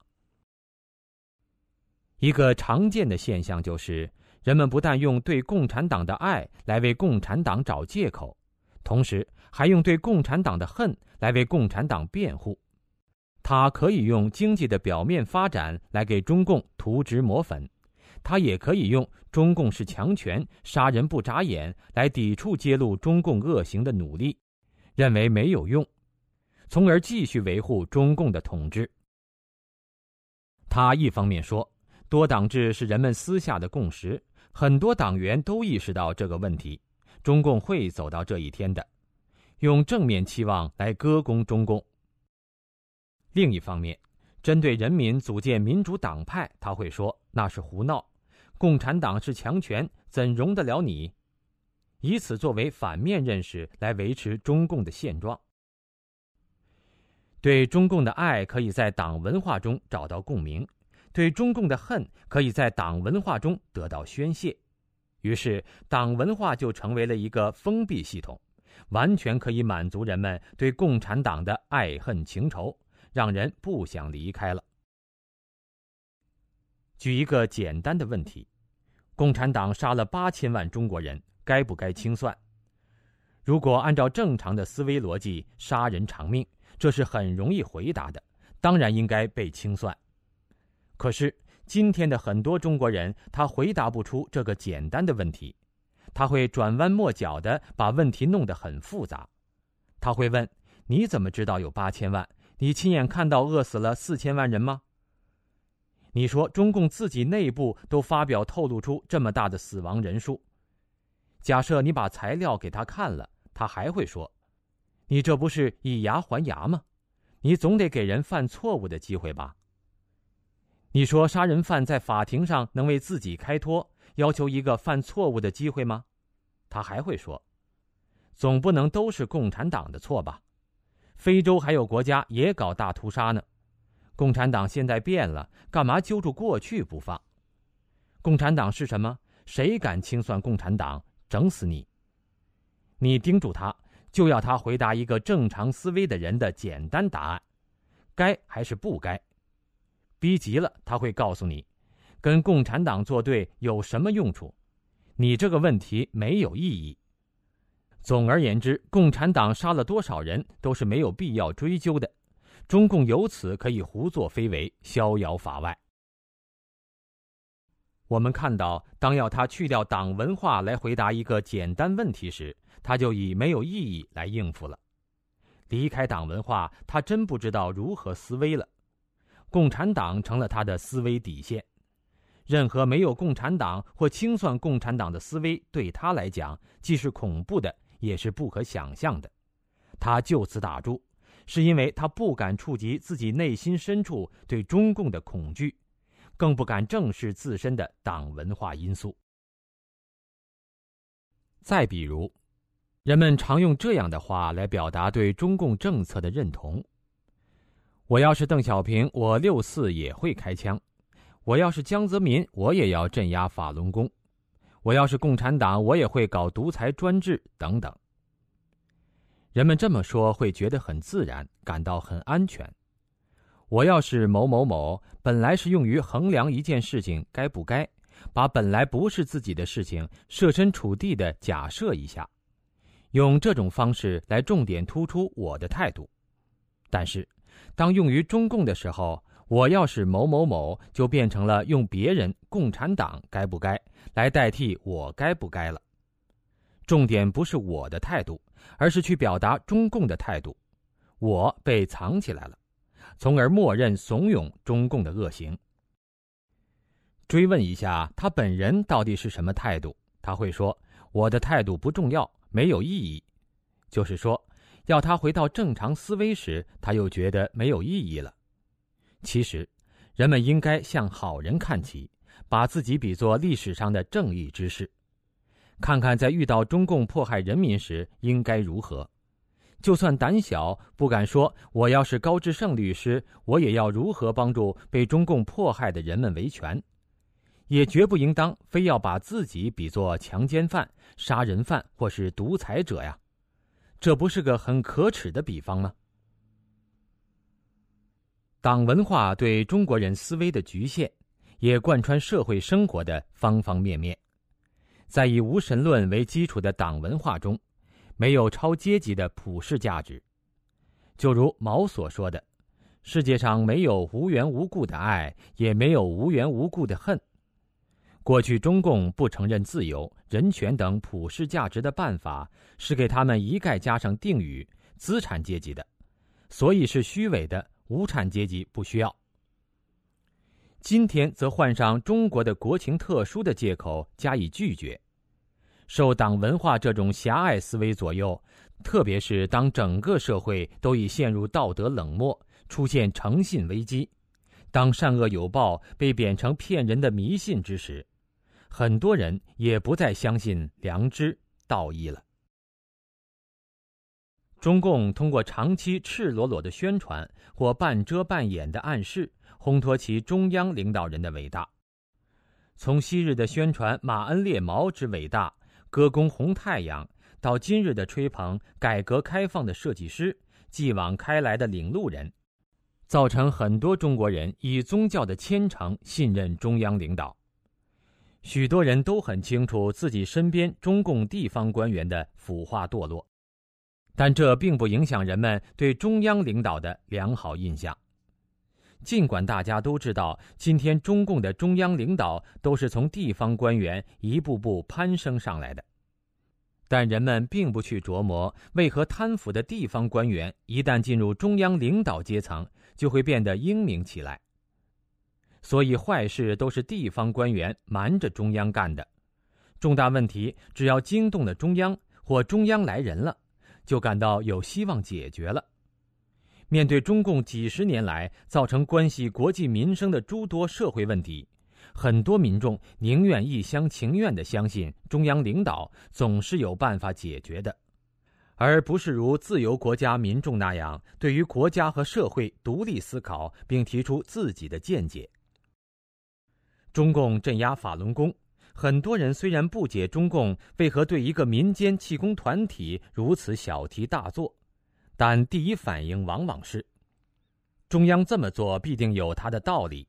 一个常见的现象就是，人们不但用对共产党的爱来为共产党找借口。同时，还用对共产党的恨来为共产党辩护。他可以用经济的表面发展来给中共涂脂抹粉，他也可以用中共是强权、杀人不眨眼来抵触揭露中共恶行的努力，认为没有用，从而继续维护中共的统治。他一方面说，多党制是人们私下的共识，很多党员都意识到这个问题。中共会走到这一天的，用正面期望来歌功中共。另一方面，针对人民组建民主党派，他会说那是胡闹，共产党是强权，怎容得了你？以此作为反面认识来维持中共的现状。对中共的爱可以在党文化中找到共鸣，对中共的恨可以在党文化中得到宣泄。于是，党文化就成为了一个封闭系统，完全可以满足人们对共产党的爱恨情仇，让人不想离开了。举一个简单的问题：共产党杀了八千万中国人，该不该清算？如果按照正常的思维逻辑，杀人偿命，这是很容易回答的，当然应该被清算。可是。今天的很多中国人，他回答不出这个简单的问题，他会转弯抹角的把问题弄得很复杂。他会问：“你怎么知道有八千万？你亲眼看到饿死了四千万人吗？”你说中共自己内部都发表透露出这么大的死亡人数，假设你把材料给他看了，他还会说：“你这不是以牙还牙吗？你总得给人犯错误的机会吧？”你说杀人犯在法庭上能为自己开脱，要求一个犯错误的机会吗？他还会说，总不能都是共产党的错吧？非洲还有国家也搞大屠杀呢，共产党现在变了，干嘛揪住过去不放？共产党是什么？谁敢清算共产党，整死你！你盯住他，就要他回答一个正常思维的人的简单答案：该还是不该？逼急了，他会告诉你，跟共产党作对有什么用处？你这个问题没有意义。总而言之，共产党杀了多少人都是没有必要追究的，中共由此可以胡作非为，逍遥法外。我们看到，当要他去掉党文化来回答一个简单问题时，他就以没有意义来应付了。离开党文化，他真不知道如何思维了。共产党成了他的思维底线。任何没有共产党或清算共产党的思维，对他来讲既是恐怖的，也是不可想象的。他就此打住，是因为他不敢触及自己内心深处对中共的恐惧。更不敢正视自身的党文化因素。再比如，人们常用这样的话来表达对中共政策的认同：“我要是邓小平，我六四也会开枪；我要是江泽民，我也要镇压法轮功；我要是共产党，我也会搞独裁专制等等。”人们这么说会觉得很自然，感到很安全。我要是某某某，本来是用于衡量一件事情该不该，把本来不是自己的事情设身处地的假设一下，用这种方式来重点突出我的态度。但是，当用于中共的时候，我要是某某某，就变成了用别人共产党该不该来代替我该不该了。重点不是我的态度，而是去表达中共的态度，我被藏起来了。从而默认怂恿中共的恶行。追问一下他本人到底是什么态度，他会说：“我的态度不重要，没有意义。”就是说，要他回到正常思维时，他又觉得没有意义了。其实，人们应该向好人看齐，把自己比作历史上的正义之士，看看在遇到中共迫害人民时应该如何。就算胆小不敢说，我要是高志胜律师，我也要如何帮助被中共迫害的人们维权，也绝不应当非要把自己比作强奸犯、杀人犯或是独裁者呀，这不是个很可耻的比方吗？党文化对中国人思维的局限，也贯穿社会生活的方方面面，在以无神论为基础的党文化中。没有超阶级的普世价值，就如毛所说的：“世界上没有无缘无故的爱，也没有无缘无故的恨。”过去中共不承认自由、人权等普世价值的办法，是给他们一概加上定语“资产阶级”的，所以是虚伪的。无产阶级不需要。今天则换上中国的国情特殊的借口加以拒绝。受党文化这种狭隘思维左右，特别是当整个社会都已陷入道德冷漠、出现诚信危机，当善恶有报被贬成骗人的迷信之时，很多人也不再相信良知、道义了。中共通过长期赤裸裸的宣传或半遮半掩的暗示，烘托其中央领导人的伟大。从昔日的宣传马恩列毛之伟大。歌功红太阳，到今日的吹捧改革开放的设计师，继往开来的领路人，造成很多中国人以宗教的虔诚信任中央领导。许多人都很清楚自己身边中共地方官员的腐化堕落，但这并不影响人们对中央领导的良好印象。尽管大家都知道，今天中共的中央领导都是从地方官员一步步攀升上来的，但人们并不去琢磨为何贪腐的地方官员一旦进入中央领导阶层，就会变得英明起来。所以坏事都是地方官员瞒着中央干的，重大问题只要惊动了中央或中央来人了，就感到有希望解决了。面对中共几十年来造成关系国计民生的诸多社会问题，很多民众宁愿一厢情愿地相信中央领导总是有办法解决的，而不是如自由国家民众那样对于国家和社会独立思考，并提出自己的见解。中共镇压法轮功，很多人虽然不解中共为何对一个民间气功团体如此小题大做，但第一反应往往是：中央这么做必定有他的道理，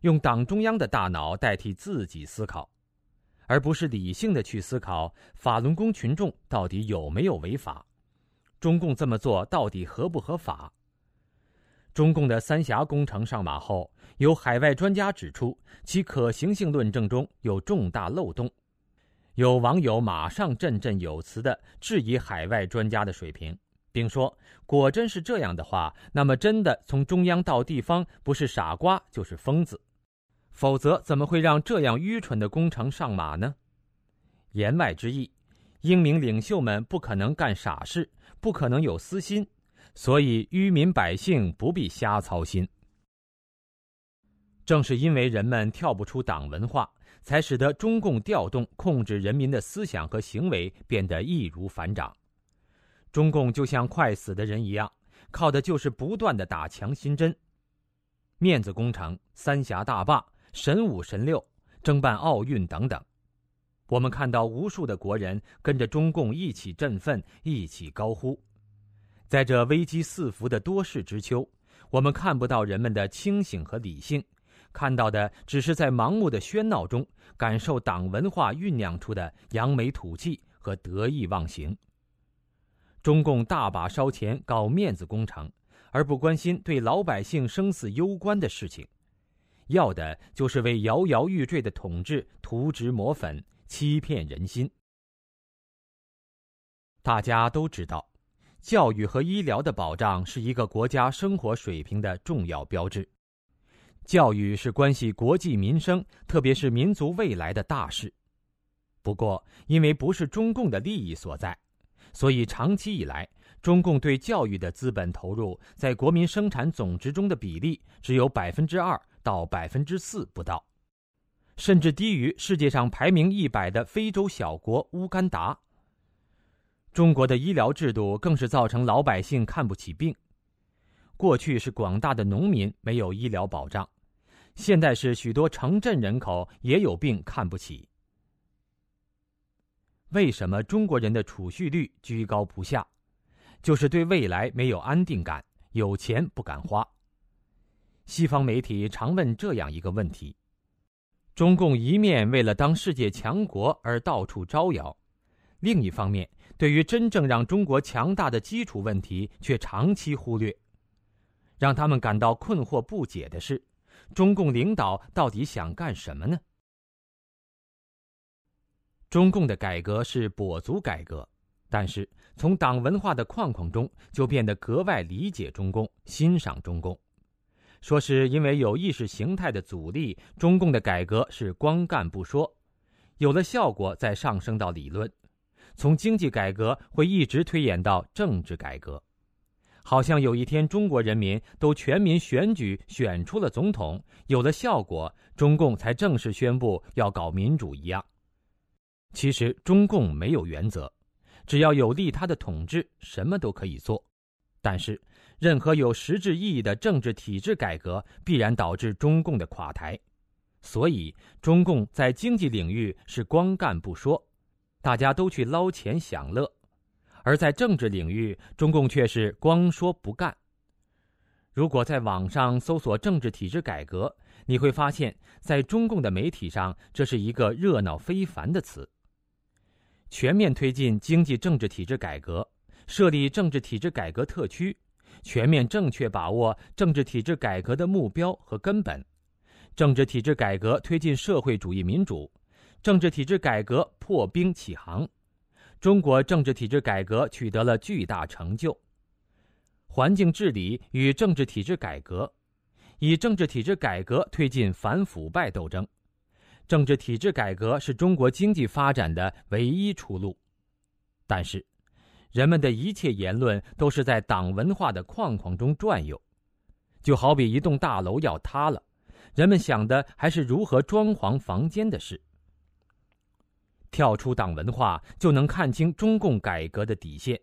用党中央的大脑代替自己思考。而不是理性的去思考法轮功群众到底有没有违法，中共这么做到底合不合法？中共的三峡工程上马后，有海外专家指出其可行性论证中有重大漏洞，有网友马上振振有词地质疑海外专家的水平，并说：果真是这样的话，那么真的从中央到地方不是傻瓜就是疯子。否则，怎么会让这样愚蠢的工程上马呢？言外之意，英明领袖们不可能干傻事，不可能有私心，所以愚民百姓不必瞎操心。正是因为人们跳不出党文化，才使得中共调动控制人民的思想和行为变得易如反掌。中共就像快死的人一样，靠的就是不断的打强心针。面子工程、三峡大坝。神五神六，争办奥运等等，我们看到无数的国人跟着中共一起振奋，一起高呼。在这危机四伏的多事之秋，我们看不到人们的清醒和理性，看到的只是在盲目的喧闹中感受党文化酝酿出的扬眉吐气和得意忘形。中共大把烧钱搞面子工程，而不关心对老百姓生死攸关的事情。要的就是为摇摇欲坠的统治涂脂抹粉，欺骗人心。大家都知道，教育和医疗的保障是一个国家生活水平的重要标志。教育是关系国计民生，特别是民族未来的大事。不过，因为不是中共的利益所在，所以长期以来，中共对教育的资本投入在国民生产总值中的比例只有百分之二。到百分之四不到，甚至低于世界上排名一百的非洲小国乌干达。中国的医疗制度更是造成老百姓看不起病。过去是广大的农民没有医疗保障，现在是许多城镇人口也有病看不起。为什么中国人的储蓄率居高不下？就是对未来没有安定感，有钱不敢花。西方媒体常问这样一个问题：中共一面为了当世界强国而到处招摇，另一方面对于真正让中国强大的基础问题却长期忽略。让他们感到困惑不解的是，中共领导到底想干什么呢？中共的改革是跛足改革，但是从党文化的框框中就变得格外理解中共，欣赏中共。说是因为有意识形态的阻力，中共的改革是光干不说，有了效果再上升到理论，从经济改革会一直推演到政治改革，好像有一天中国人民都全民选举选出了总统，有了效果，中共才正式宣布要搞民主一样。其实中共没有原则，只要有利他的统治，什么都可以做，但是。任何有实质意义的政治体制改革，必然导致中共的垮台，所以中共在经济领域是光干不说，大家都去捞钱享乐；而在政治领域，中共却是光说不干。如果在网上搜索“政治体制改革”，你会发现在中共的媒体上，这是一个热闹非凡的词。全面推进经济政治体制改革，设立政治体制改革特区。全面正确把握政治体制改革的目标和根本，政治体制改革推进社会主义民主，政治体制改革破冰起航，中国政治体制改革取得了巨大成就。环境治理与政治体制改革，以政治体制改革推进反腐败斗争，政治体制改革是中国经济发展的唯一出路，但是。人们的一切言论都是在党文化的框框中转悠，就好比一栋大楼要塌了，人们想的还是如何装潢房间的事。跳出党文化，就能看清中共改革的底线。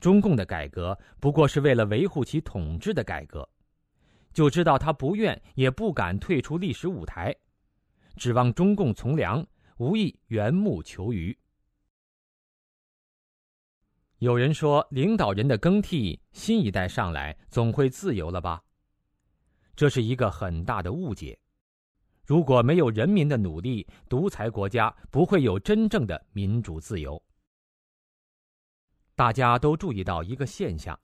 中共的改革不过是为了维护其统治的改革，就知道他不愿也不敢退出历史舞台，指望中共从良，无异缘木求鱼。有人说，领导人的更替，新一代上来总会自由了吧？这是一个很大的误解。如果没有人民的努力，独裁国家不会有真正的民主自由。大家都注意到一个现象，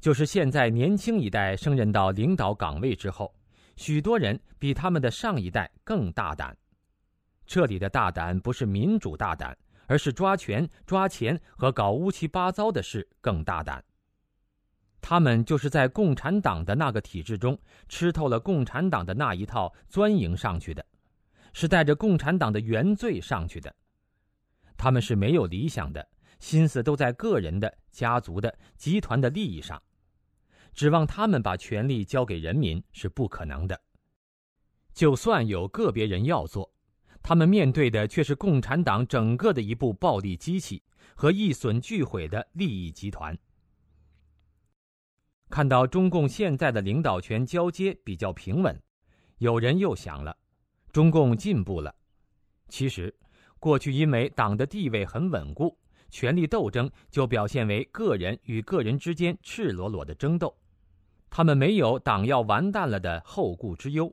就是现在年轻一代升任到领导岗位之后，许多人比他们的上一代更大胆。这里的大胆不是民主大胆，而是抓权、抓钱和搞乌七八糟的事更大胆。他们就是在共产党的那个体制中吃透了共产党的那一套，钻营上去的，是带着共产党的原罪上去的。他们是没有理想的。心思都在个人的、家族的、集团的利益上，指望他们把权力交给人民是不可能的。就算有个别人要做，他们面对的却是共产党整个的一部暴力机器和一损俱毁的利益集团。看到中共现在的领导权交接比较平稳，有人又想了：中共进步了。其实，过去因为党的地位很稳固。权力斗争就表现为个人与个人之间赤裸裸的争斗，他们没有党要完蛋了的后顾之忧，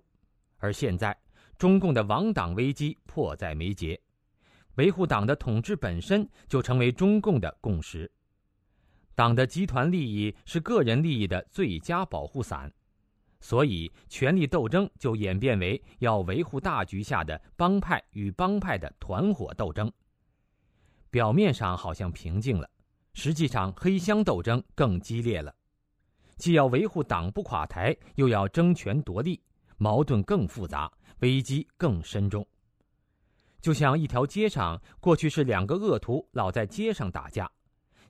而现在中共的亡党危机迫在眉睫，维护党的统治本身就成为中共的共识，党的集团利益是个人利益的最佳保护伞，所以权力斗争就演变为要维护大局下的帮派与帮派的团伙斗争。表面上好像平静了，实际上黑箱斗争更激烈了。既要维护党不垮台，又要争权夺利，矛盾更复杂，危机更深重。就像一条街上，过去是两个恶徒老在街上打架，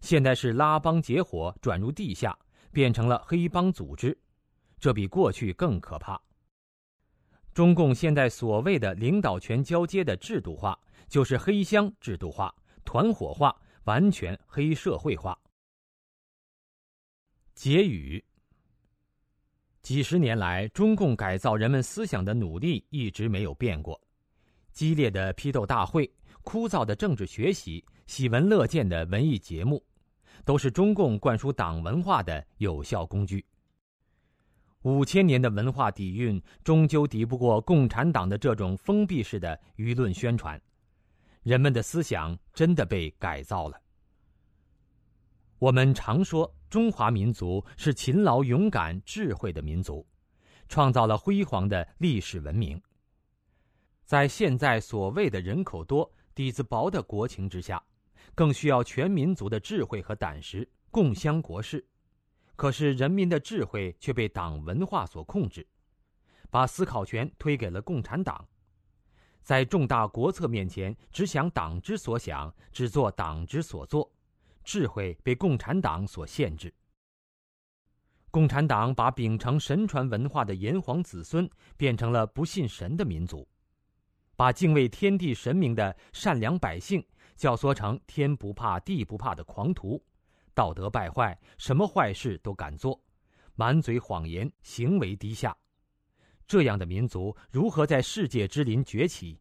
现在是拉帮结伙转入地下，变成了黑帮组织，这比过去更可怕。中共现在所谓的领导权交接的制度化，就是黑箱制度化。团伙化，完全黑社会化。结语：几十年来，中共改造人们思想的努力一直没有变过。激烈的批斗大会、枯燥的政治学习、喜闻乐见的文艺节目，都是中共灌输党文化的有效工具。五千年的文化底蕴，终究敌不过共产党的这种封闭式的舆论宣传。人们的思想真的被改造了。我们常说中华民族是勤劳、勇敢、智慧的民族，创造了辉煌的历史文明。在现在所谓的人口多、底子薄的国情之下，更需要全民族的智慧和胆识，共襄国事。可是人民的智慧却被党文化所控制，把思考权推给了共产党。在重大国策面前，只想党之所想，只做党之所做，智慧被共产党所限制。共产党把秉承神传文化的炎黄子孙变成了不信神的民族，把敬畏天地神明的善良百姓教唆成天不怕地不怕的狂徒，道德败坏，什么坏事都敢做，满嘴谎言，行为低下。这样的民族如何在世界之林崛起？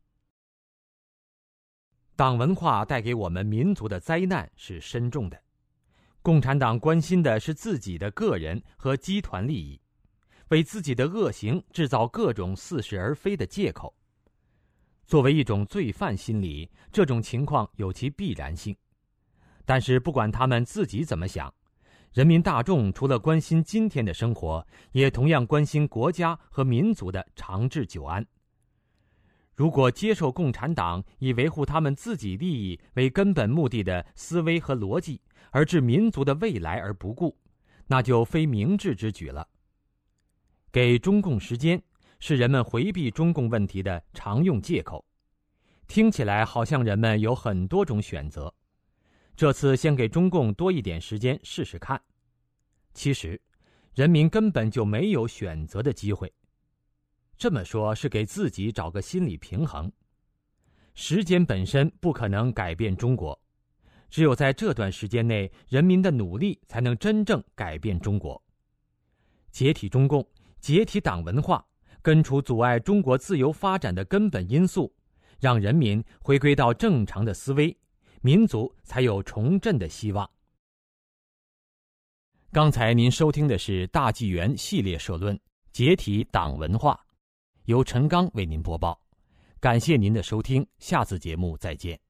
党文化带给我们民族的灾难是深重的。共产党关心的是自己的个人和集团利益，为自己的恶行制造各种似是而非的借口。作为一种罪犯心理，这种情况有其必然性。但是不管他们自己怎么想。人民大众除了关心今天的生活，也同样关心国家和民族的长治久安。如果接受共产党以维护他们自己利益为根本目的的思维和逻辑，而置民族的未来而不顾，那就非明智之举了。给中共时间，是人们回避中共问题的常用借口。听起来好像人们有很多种选择。这次先给中共多一点时间试试看。其实，人民根本就没有选择的机会。这么说，是给自己找个心理平衡。时间本身不可能改变中国，只有在这段时间内，人民的努力才能真正改变中国。解体中共，解体党文化，根除阻碍中国自由发展的根本因素，让人民回归到正常的思维，民族才有重振的希望。刚才您收听的是大纪元系列社论《解体党文化》，由陈刚为您播报。感谢您的收听，下次节目再见。